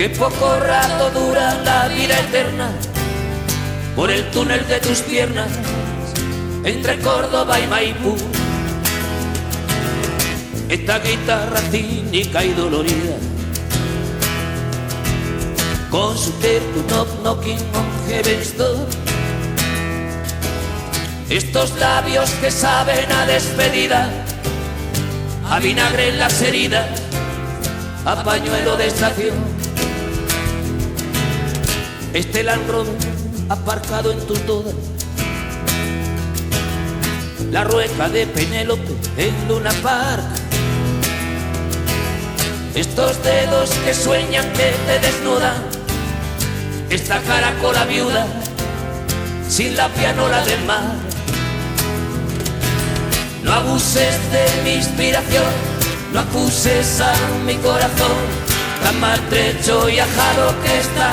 Que poco rato dura la vida eterna por el túnel de tus piernas entre Córdoba y Maipú. Esta guitarra cínica y dolorida con su terco knock knocking on heaven's door. Estos labios que saben a despedida a vinagre en las heridas, a pañuelo de estación. Este Land Rover aparcado en tus dudas, la rueca de Penélope en Luna Park. Estos dedos que sueñan que te desnudan, esta caracola viuda sin la pianola del mar. No abuses de mi inspiración, no acuses a mi corazón, tan maltrecho y ajado que está,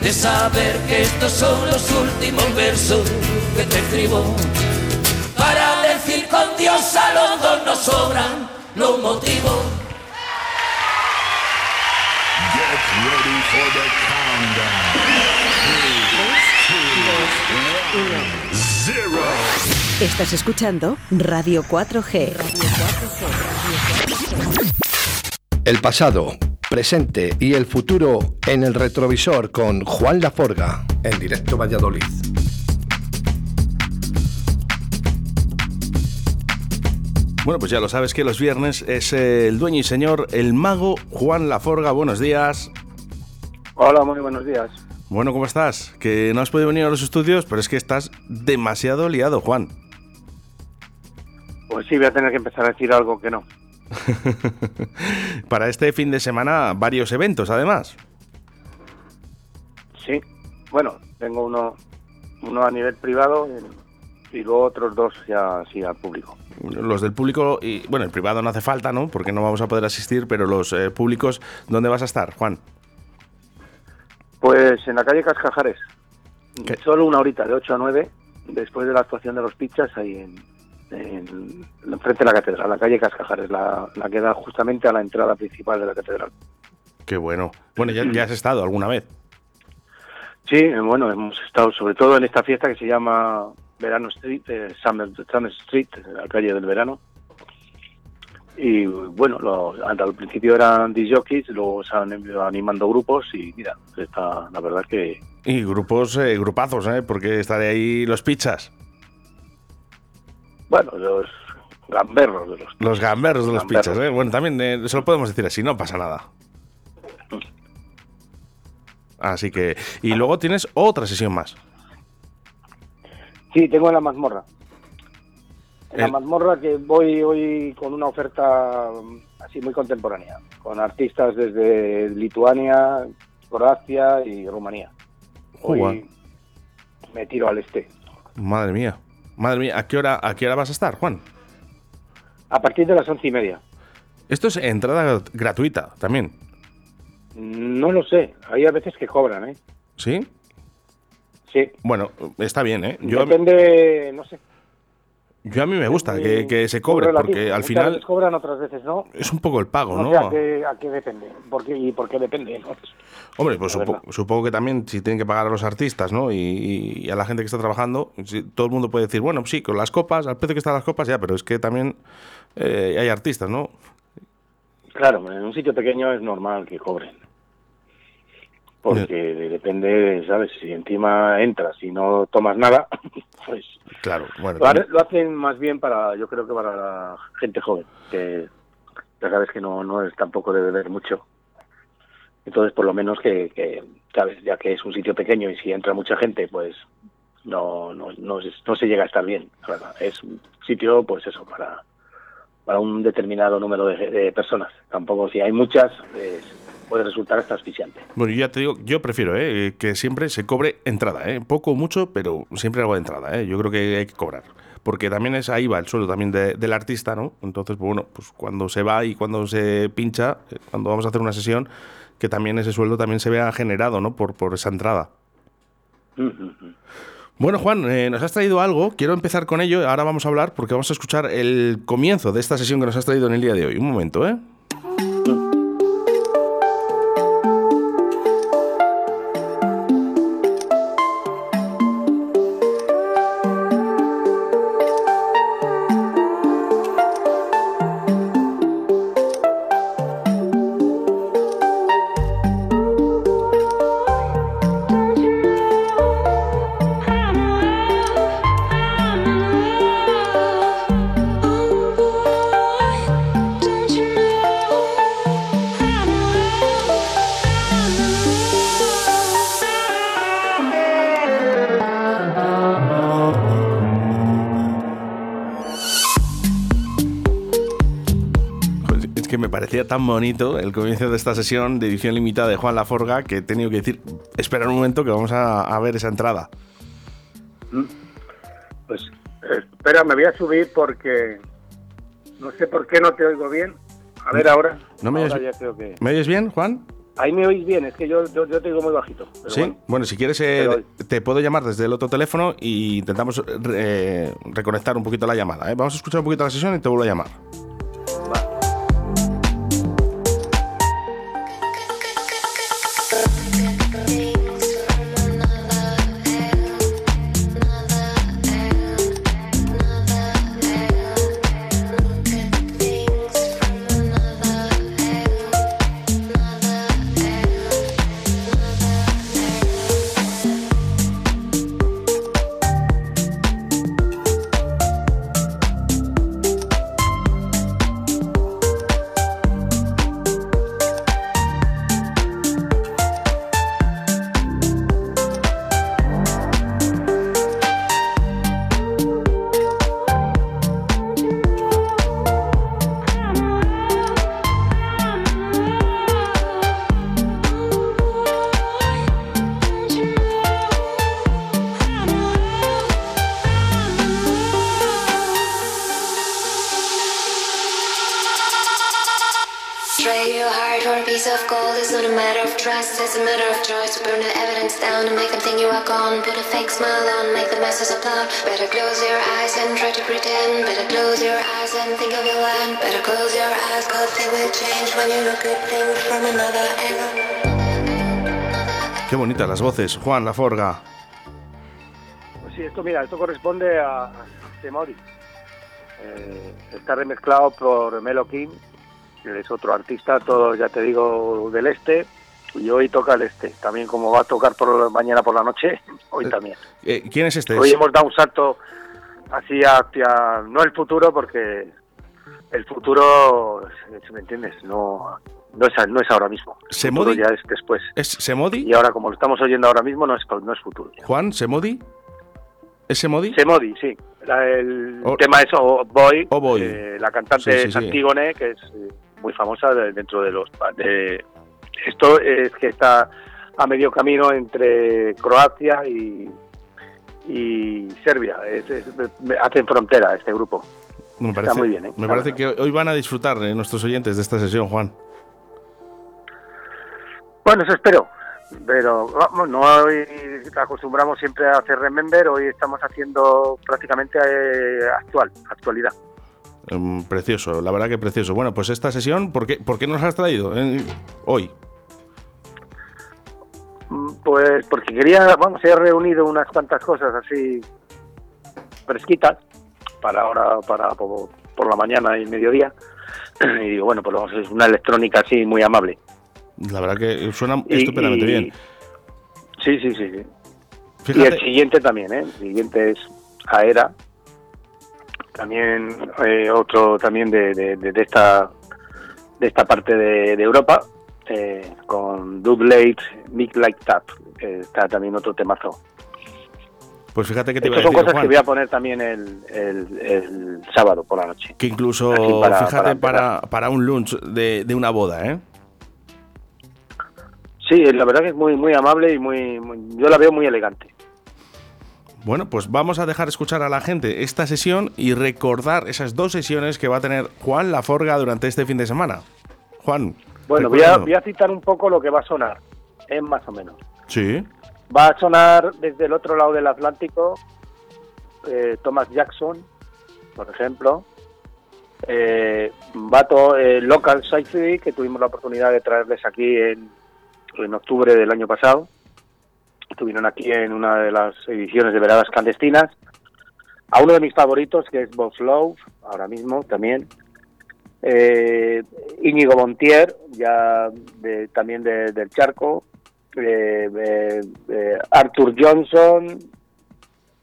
de saber que estos son los últimos versos que te escribo. Para decir con Dios a los dos nos sobran los motivos. Get ready for the countdown. Three, two, one, zero. Estás escuchando Radio 4G. El pasado, presente y el futuro en el retrovisor con Juan Laforga, en directo Valladolid. Bueno, pues ya lo sabes que los viernes es el dueño y señor, el mago Juan Laforga. Buenos días. Hola, muy buenos días. Bueno, ¿cómo estás? Que no has podido venir a los estudios, pero es que estás demasiado liado, Juan. Pues sí, voy a tener que empezar a decir algo que no. Para este fin de semana, varios eventos, además. Sí, bueno, tengo uno, uno a nivel privado y luego otros dos ya sí al público. Los del público, y bueno, el privado no hace falta, ¿no? Porque no vamos a poder asistir, pero los eh, públicos, ¿dónde vas a estar, Juan? Pues en la calle Cascajares. Solo una horita, de 8 a 9, después de la actuación de los pichas, ahí en, en, frente de la catedral, la calle Cascajares, la, la que da justamente a la entrada principal de la catedral. Qué bueno. Bueno, ya, ya has estado alguna vez. Sí, bueno, hemos estado sobre todo en esta fiesta que se llama Verano Street, eh, Summer, Summer Street, la calle del verano. Y bueno, lo- al principio eran disjockeys, luego se han ido animando grupos y mira, está la verdad que Y grupos, eh, grupazos, ¿eh? Porque estaré ahí los pichas, bueno, los gamberros de los los gamberros de los Gamberros. pichas, ¿eh? Bueno, también eh, se lo podemos decir así, no pasa nada. Así que... Y luego tienes otra sesión más. Sí, tengo en la mazmorra. En la mazmorra que voy hoy con una oferta mm, así muy contemporánea, con artistas desde Lituania, Croacia y Rumanía. Hoy me tiro al este. Madre mía. Madre mía, ¿a qué hora, a qué hora vas a estar, Juan? A partir de las once y media. Esto es entrada gratuita también, No lo sé, hay a veces que cobran, ¿eh? ¿sí? Sí. Bueno, está bien, ¿eh? Yo, Depende, no sé. Yo a mí me gusta que, que se cobre, relativo. porque al final veces cobran, otras veces no. es un poco el pago, No ¿no? sé a qué, depende. ¿Por qué, ¿Y por qué depende? ¿no? Hombre, pues supo- supongo que también si tienen que pagar a los artistas, ¿no? Y, y a la gente que está trabajando, si- todo el mundo puede decir, bueno, sí, con las copas, al precio que están las copas, ya, pero es que también eh, hay artistas, ¿no? Claro, en un sitio pequeño es normal que cobren. Porque depende, ¿sabes? Si encima entras y no tomas nada, pues Claro, bueno. lo, ha- lo hacen más bien para, yo creo que para la gente joven, que ya sabes que no, no es tampoco de beber mucho. Entonces, por lo menos que, que, ¿sabes? Ya que es un sitio pequeño y si entra mucha gente, pues no, no, no, se- no se llega a estar bien. Claro, Es un sitio, pues eso, para, para un determinado número de, de personas. Tampoco, si hay muchas, pues, puede resultar hasta asfixiante. Bueno, ya te digo, yo prefiero ¿eh? que siempre se cobre entrada, ¿eh? poco o mucho, pero siempre algo de entrada. ¿eh? Yo creo que hay que cobrar. Porque también es ahí va el sueldo también de- del artista, ¿no? Entonces, pues bueno, pues cuando se va y cuando se pincha, eh, cuando vamos a hacer una sesión, que también ese sueldo también se vea generado, ¿no? Por, por esa entrada. Bueno, Juan, eh, nos has traído algo. Quiero empezar con ello. Ahora vamos a hablar porque vamos a escuchar el comienzo de esta sesión que nos has traído en el día de hoy. Un momento, ¿eh? Tan bonito el comienzo de esta sesión de edición limitada de Juan Laforga que he tenido que decir, espera un momento que vamos a, a ver esa entrada. Pues eh, espera, me voy a subir porque no sé por qué no te oigo bien. A ver ahora. ¿No me Ahora oyes, ya creo que... ¿me oyes bien, Juan? Ahí me oís bien, es que yo, yo, yo te digo muy bajito. pero sí. bueno. Bueno, si quieres, eh, te puedo llamar desde el otro teléfono y intentamos eh, reconectar un poquito la llamada. ¿eh? Vamos a escuchar un poquito la sesión y te vuelvo a llamar. Qué bonitas las voces. Juan Laforga. Pues sí, esto mira, esto corresponde a Temori. Eh, está remezclado por Melo King, que es otro artista, todo ya te digo del este, y hoy toca el este. También como va a tocar por mañana por la noche, hoy también. Eh, ¿Quién es este? Hoy hemos dado un salto hacia, hacia no el futuro, porque el futuro, si me entiendes, no, no, es, no es ahora mismo. ¿Semodi? ya es después. ¿Es Semodi? Y ahora, como lo estamos oyendo ahora mismo, no es, no es futuro. Juan, ¿Semodi? ¿Es Semodi? Semodi, sí. La- el O- tema es O Boy, Boy. eh, la cantante Sí, sí, es sí. Antígone, que es eh, muy famosa de- dentro de los... De, esto es que está a medio camino entre Croacia y, y Serbia. Es- es- hacen frontera este grupo. Me Está parece, muy bien, ¿eh? Me parece que hoy van a disfrutar eh, nuestros oyentes de esta sesión, Juan. Bueno, eso espero. Pero vamos, no hoy acostumbramos siempre a hacer Remember, hoy estamos haciendo prácticamente eh, actual, actualidad. Mm, precioso, la verdad que precioso. Bueno, pues esta sesión, ¿por qué, por qué nos has traído eh, hoy? Mm, Pues porque quería, vamos, he reunido unas cuantas cosas así fresquitas para ahora, para por, por la mañana y mediodía. Y digo, bueno, pues vamos, es una electrónica así muy amable. La verdad que suena Y- estupendamente y- bien. Sí, sí, sí. sí. Y el siguiente también, ¿eh? El siguiente es Aera. También eh, otro también de, de, esta de esta parte de, de Europa eh, con Double Mick Like Tap. está también otro temazo. Pues fíjate que te iba a Estas son decir, cosas Juan, que voy a poner también el, el, el sábado por la noche. que incluso, para- fíjate, para para, para un lunch de, de una boda, ¿eh? Sí, la verdad que es muy muy amable y muy, muy- yo la veo muy elegante. Bueno, pues vamos a dejar escuchar a la gente esta sesión y recordar esas dos sesiones que va a tener Juan Laforga durante este fin de semana. Juan. Bueno, voy a, voy a citar un poco lo que va a sonar, es más o menos. Sí. Va a sonar desde el otro lado del Atlántico eh, Thomas Jackson, por ejemplo. Eh, Vato eh, Local Sci-Fi, que tuvimos la oportunidad de traerles aquí en, en octubre del año pasado. Estuvieron aquí en una de las ediciones de Veradas Clandestinas. A uno de mis favoritos, que es Bob Love, ahora mismo también. Eh, Íñigo Montier, ya de- también de- del Charco. Eh, eh, eh, Arthur Johnson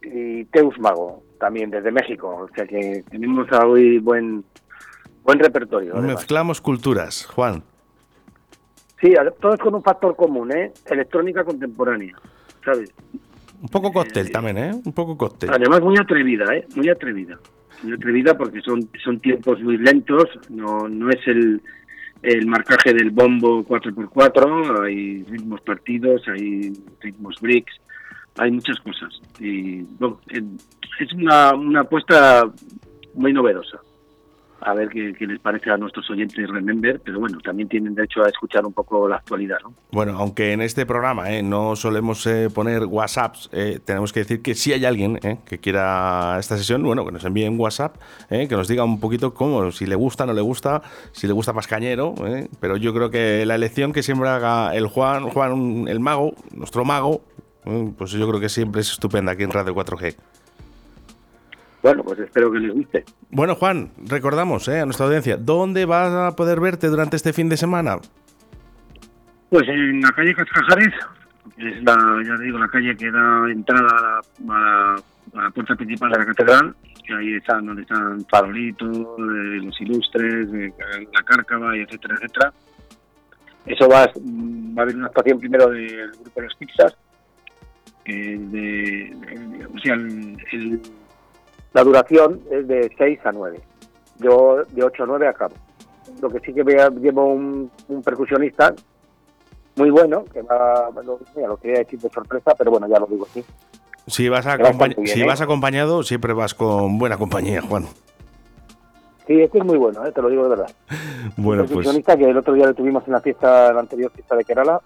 y Teus Mago, también desde México. O sea que tenemos hoy buen, buen repertorio. además. Mezclamos culturas, Juan. Sí, a- todos con un factor común, ¿eh? Electrónica contemporánea, ¿sabes? Un poco cóctel también, ¿eh? Un poco cóctel. Además muy atrevida, ¿eh? Muy atrevida. Muy atrevida porque son, son tiempos muy lentos, no, no es el, el marcaje del bombo 4x4, hay ritmos partidos, hay ritmos bricks, hay muchas cosas. Y bueno, eh, es una, una apuesta muy novedosa. A ver qué, les parece a nuestros oyentes Remember, pero bueno, también tienen derecho a escuchar un poco la actualidad, ¿no? Bueno, aunque en este programa ¿eh? no solemos eh, poner WhatsApps, eh, tenemos que decir que si hay alguien ¿eh? que quiera esta sesión, bueno, que nos envíe un WhatsApp, ¿eh? que nos diga un poquito cómo, si le gusta, no le gusta, si le gusta más cañero, pero yo creo que la elección que siempre haga el Juan, Juan el mago, nuestro mago, pues yo creo que siempre es estupenda aquí en Radio 4G. Bueno, pues espero que les guste. Bueno, Juan, recordamos ¿eh? a nuestra audiencia, ¿dónde vas a poder verte durante este fin de semana? Pues en la calle Cascajares, es la, ya digo, la calle que da entrada a la, a la puerta principal de la catedral, que ahí están donde están farolitos, eh, los ilustres, eh, la cárcava, y etcétera, etcétera. Eso va, va a haber una actuación primero del grupo Los Pizzas, que es de, de- o sea, el- el- la duración es de 6 a 9. Yo de 8 a 9 acabo. Lo que sí que vea- llevo un, un percusionista muy bueno, que va, lo, mira, lo quería decir de sorpresa, pero bueno, ya lo digo así. Si vas, bien, si ¿eh? vas acompañado, siempre vas con buena compañía, Juan. Sí, este es muy bueno, ¿eh? te lo digo de verdad. Bueno, un pues percusionista que el otro día le tuvimos en la fiesta, la anterior fiesta de Kerala,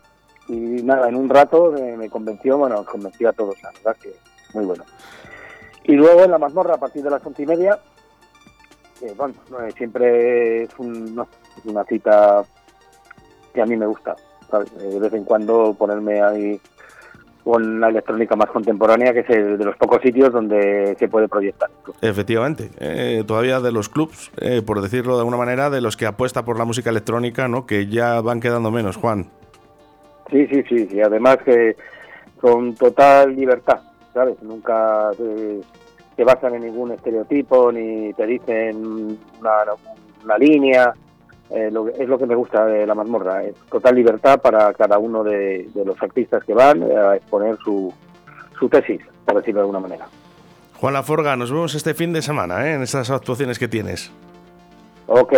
y nada, en un rato me, me convenció, bueno, convenció a todos, la verdad que muy bueno. Y luego en la mazmorra, a partir de las once y media, eh, bueno, siempre es, un- una cita que a mí me gusta, ¿sabes? Eh, De vez en cuando ponerme ahí con la electrónica más contemporánea, que es el de los pocos sitios donde se puede proyectar. efectivamente, eh, todavía de los clubs, eh, por decirlo de alguna manera, de los que apuesta por la música electrónica, ¿no? Que ya van quedando menos, Juan. Sí, sí, sí, y además que con total libertad, ¿sabes? Nunca se basan en ningún estereotipo ni te dicen una, una línea. Eh, lo es lo que me gusta de la mazmorra, es total libertad para cada uno de, de los artistas que van a exponer su, su tesis, por decirlo de alguna manera. Juan Laforga, nos vemos este fin de semana, ¿eh? En estas actuaciones que tienes. Ok,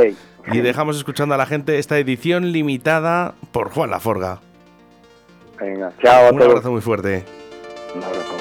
Y dejamos escuchando a la gente esta edición limitada por Juan Laforga. venga, chao a Un todos. abrazo muy fuerte. Un abrazo.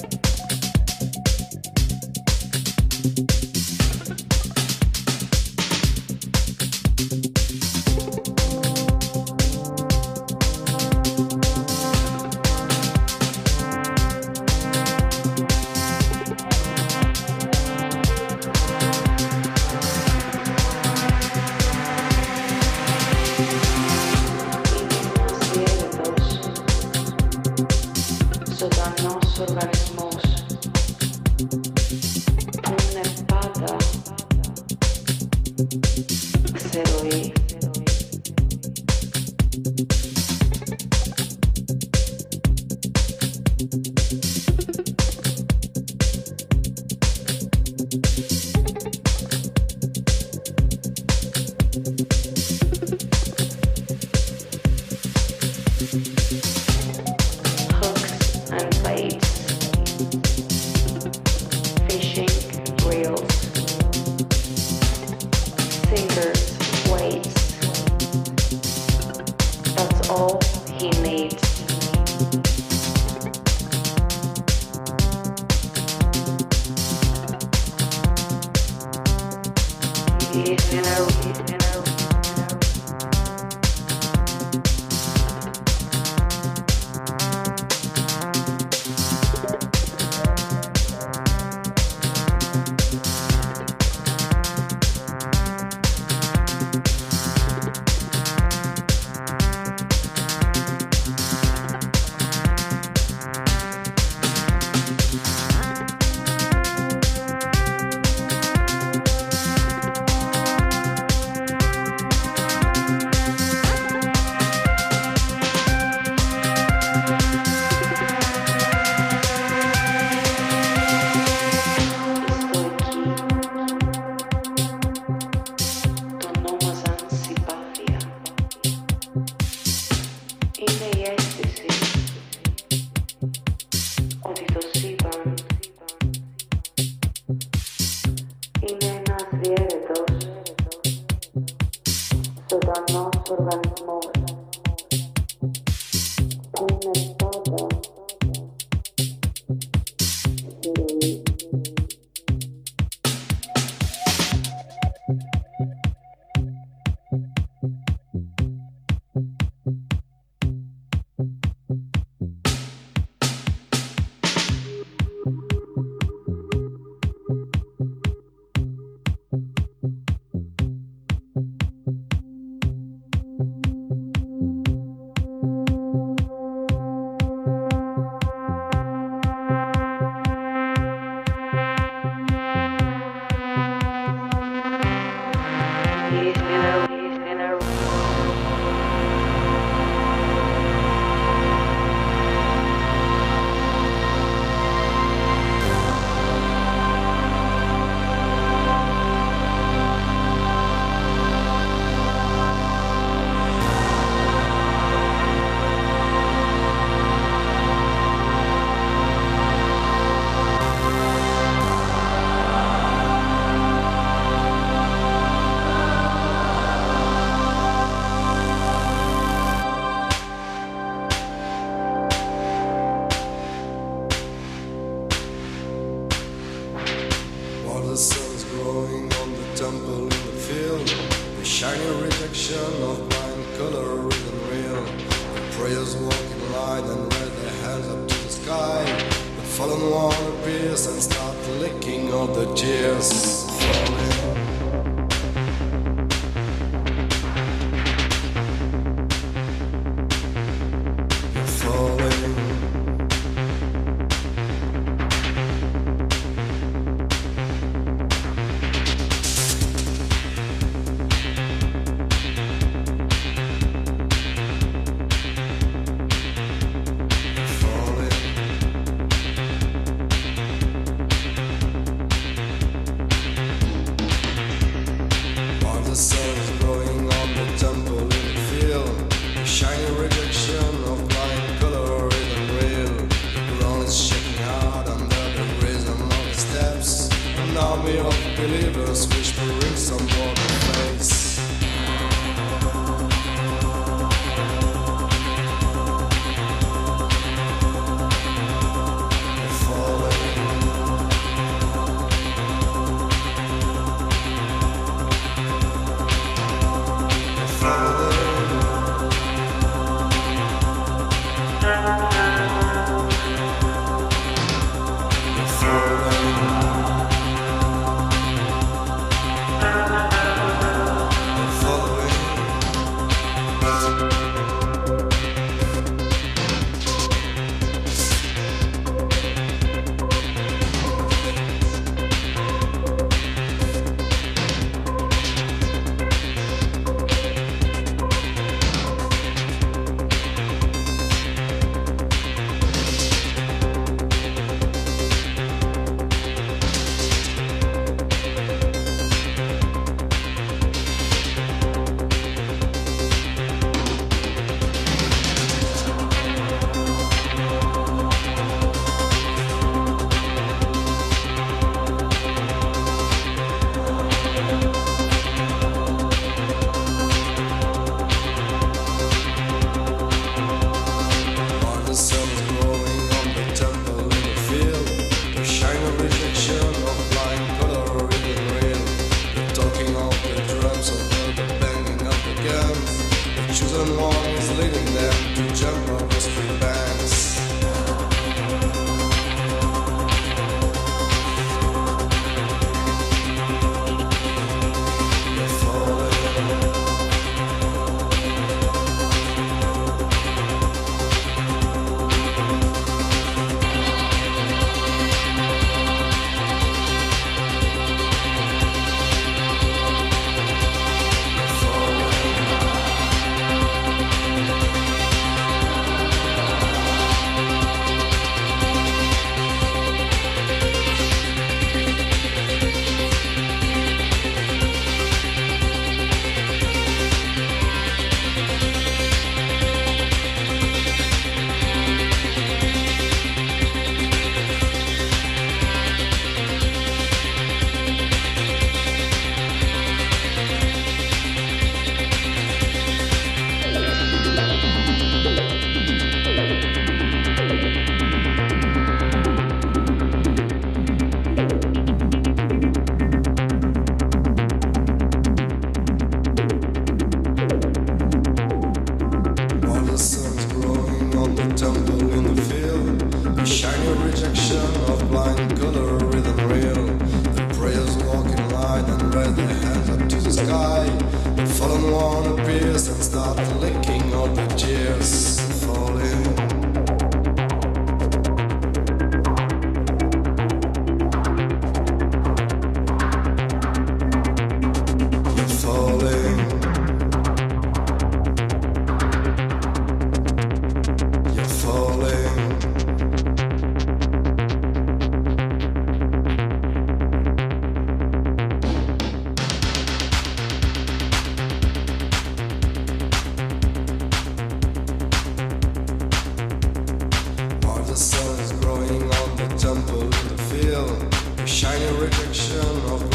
shiny rejection of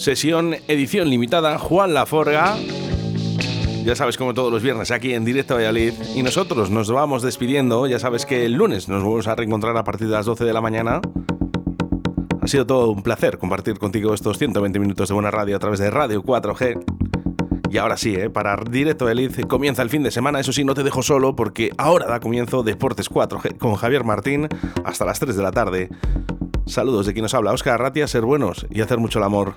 Sesión edición limitada, Juan Laforga. Ya sabes, como todos los viernes aquí en Directo Valladolid. Y nosotros nos vamos despidiendo. Ya sabes que el lunes nos vamos a reencontrar a partir de las 12 de la mañana. Ha sido todo un placer compartir contigo estos 120 minutos de buena radio a través de Radio 4G. Y ahora sí, ¿eh? para Directo Elite comienza el fin de semana. Eso sí, no te dejo solo porque ahora da comienzo Deportes 4G con Javier Martín hasta las 3 de la tarde. Saludos de quien nos habla, Oscar Ratia, ser buenos y hacer mucho el amor.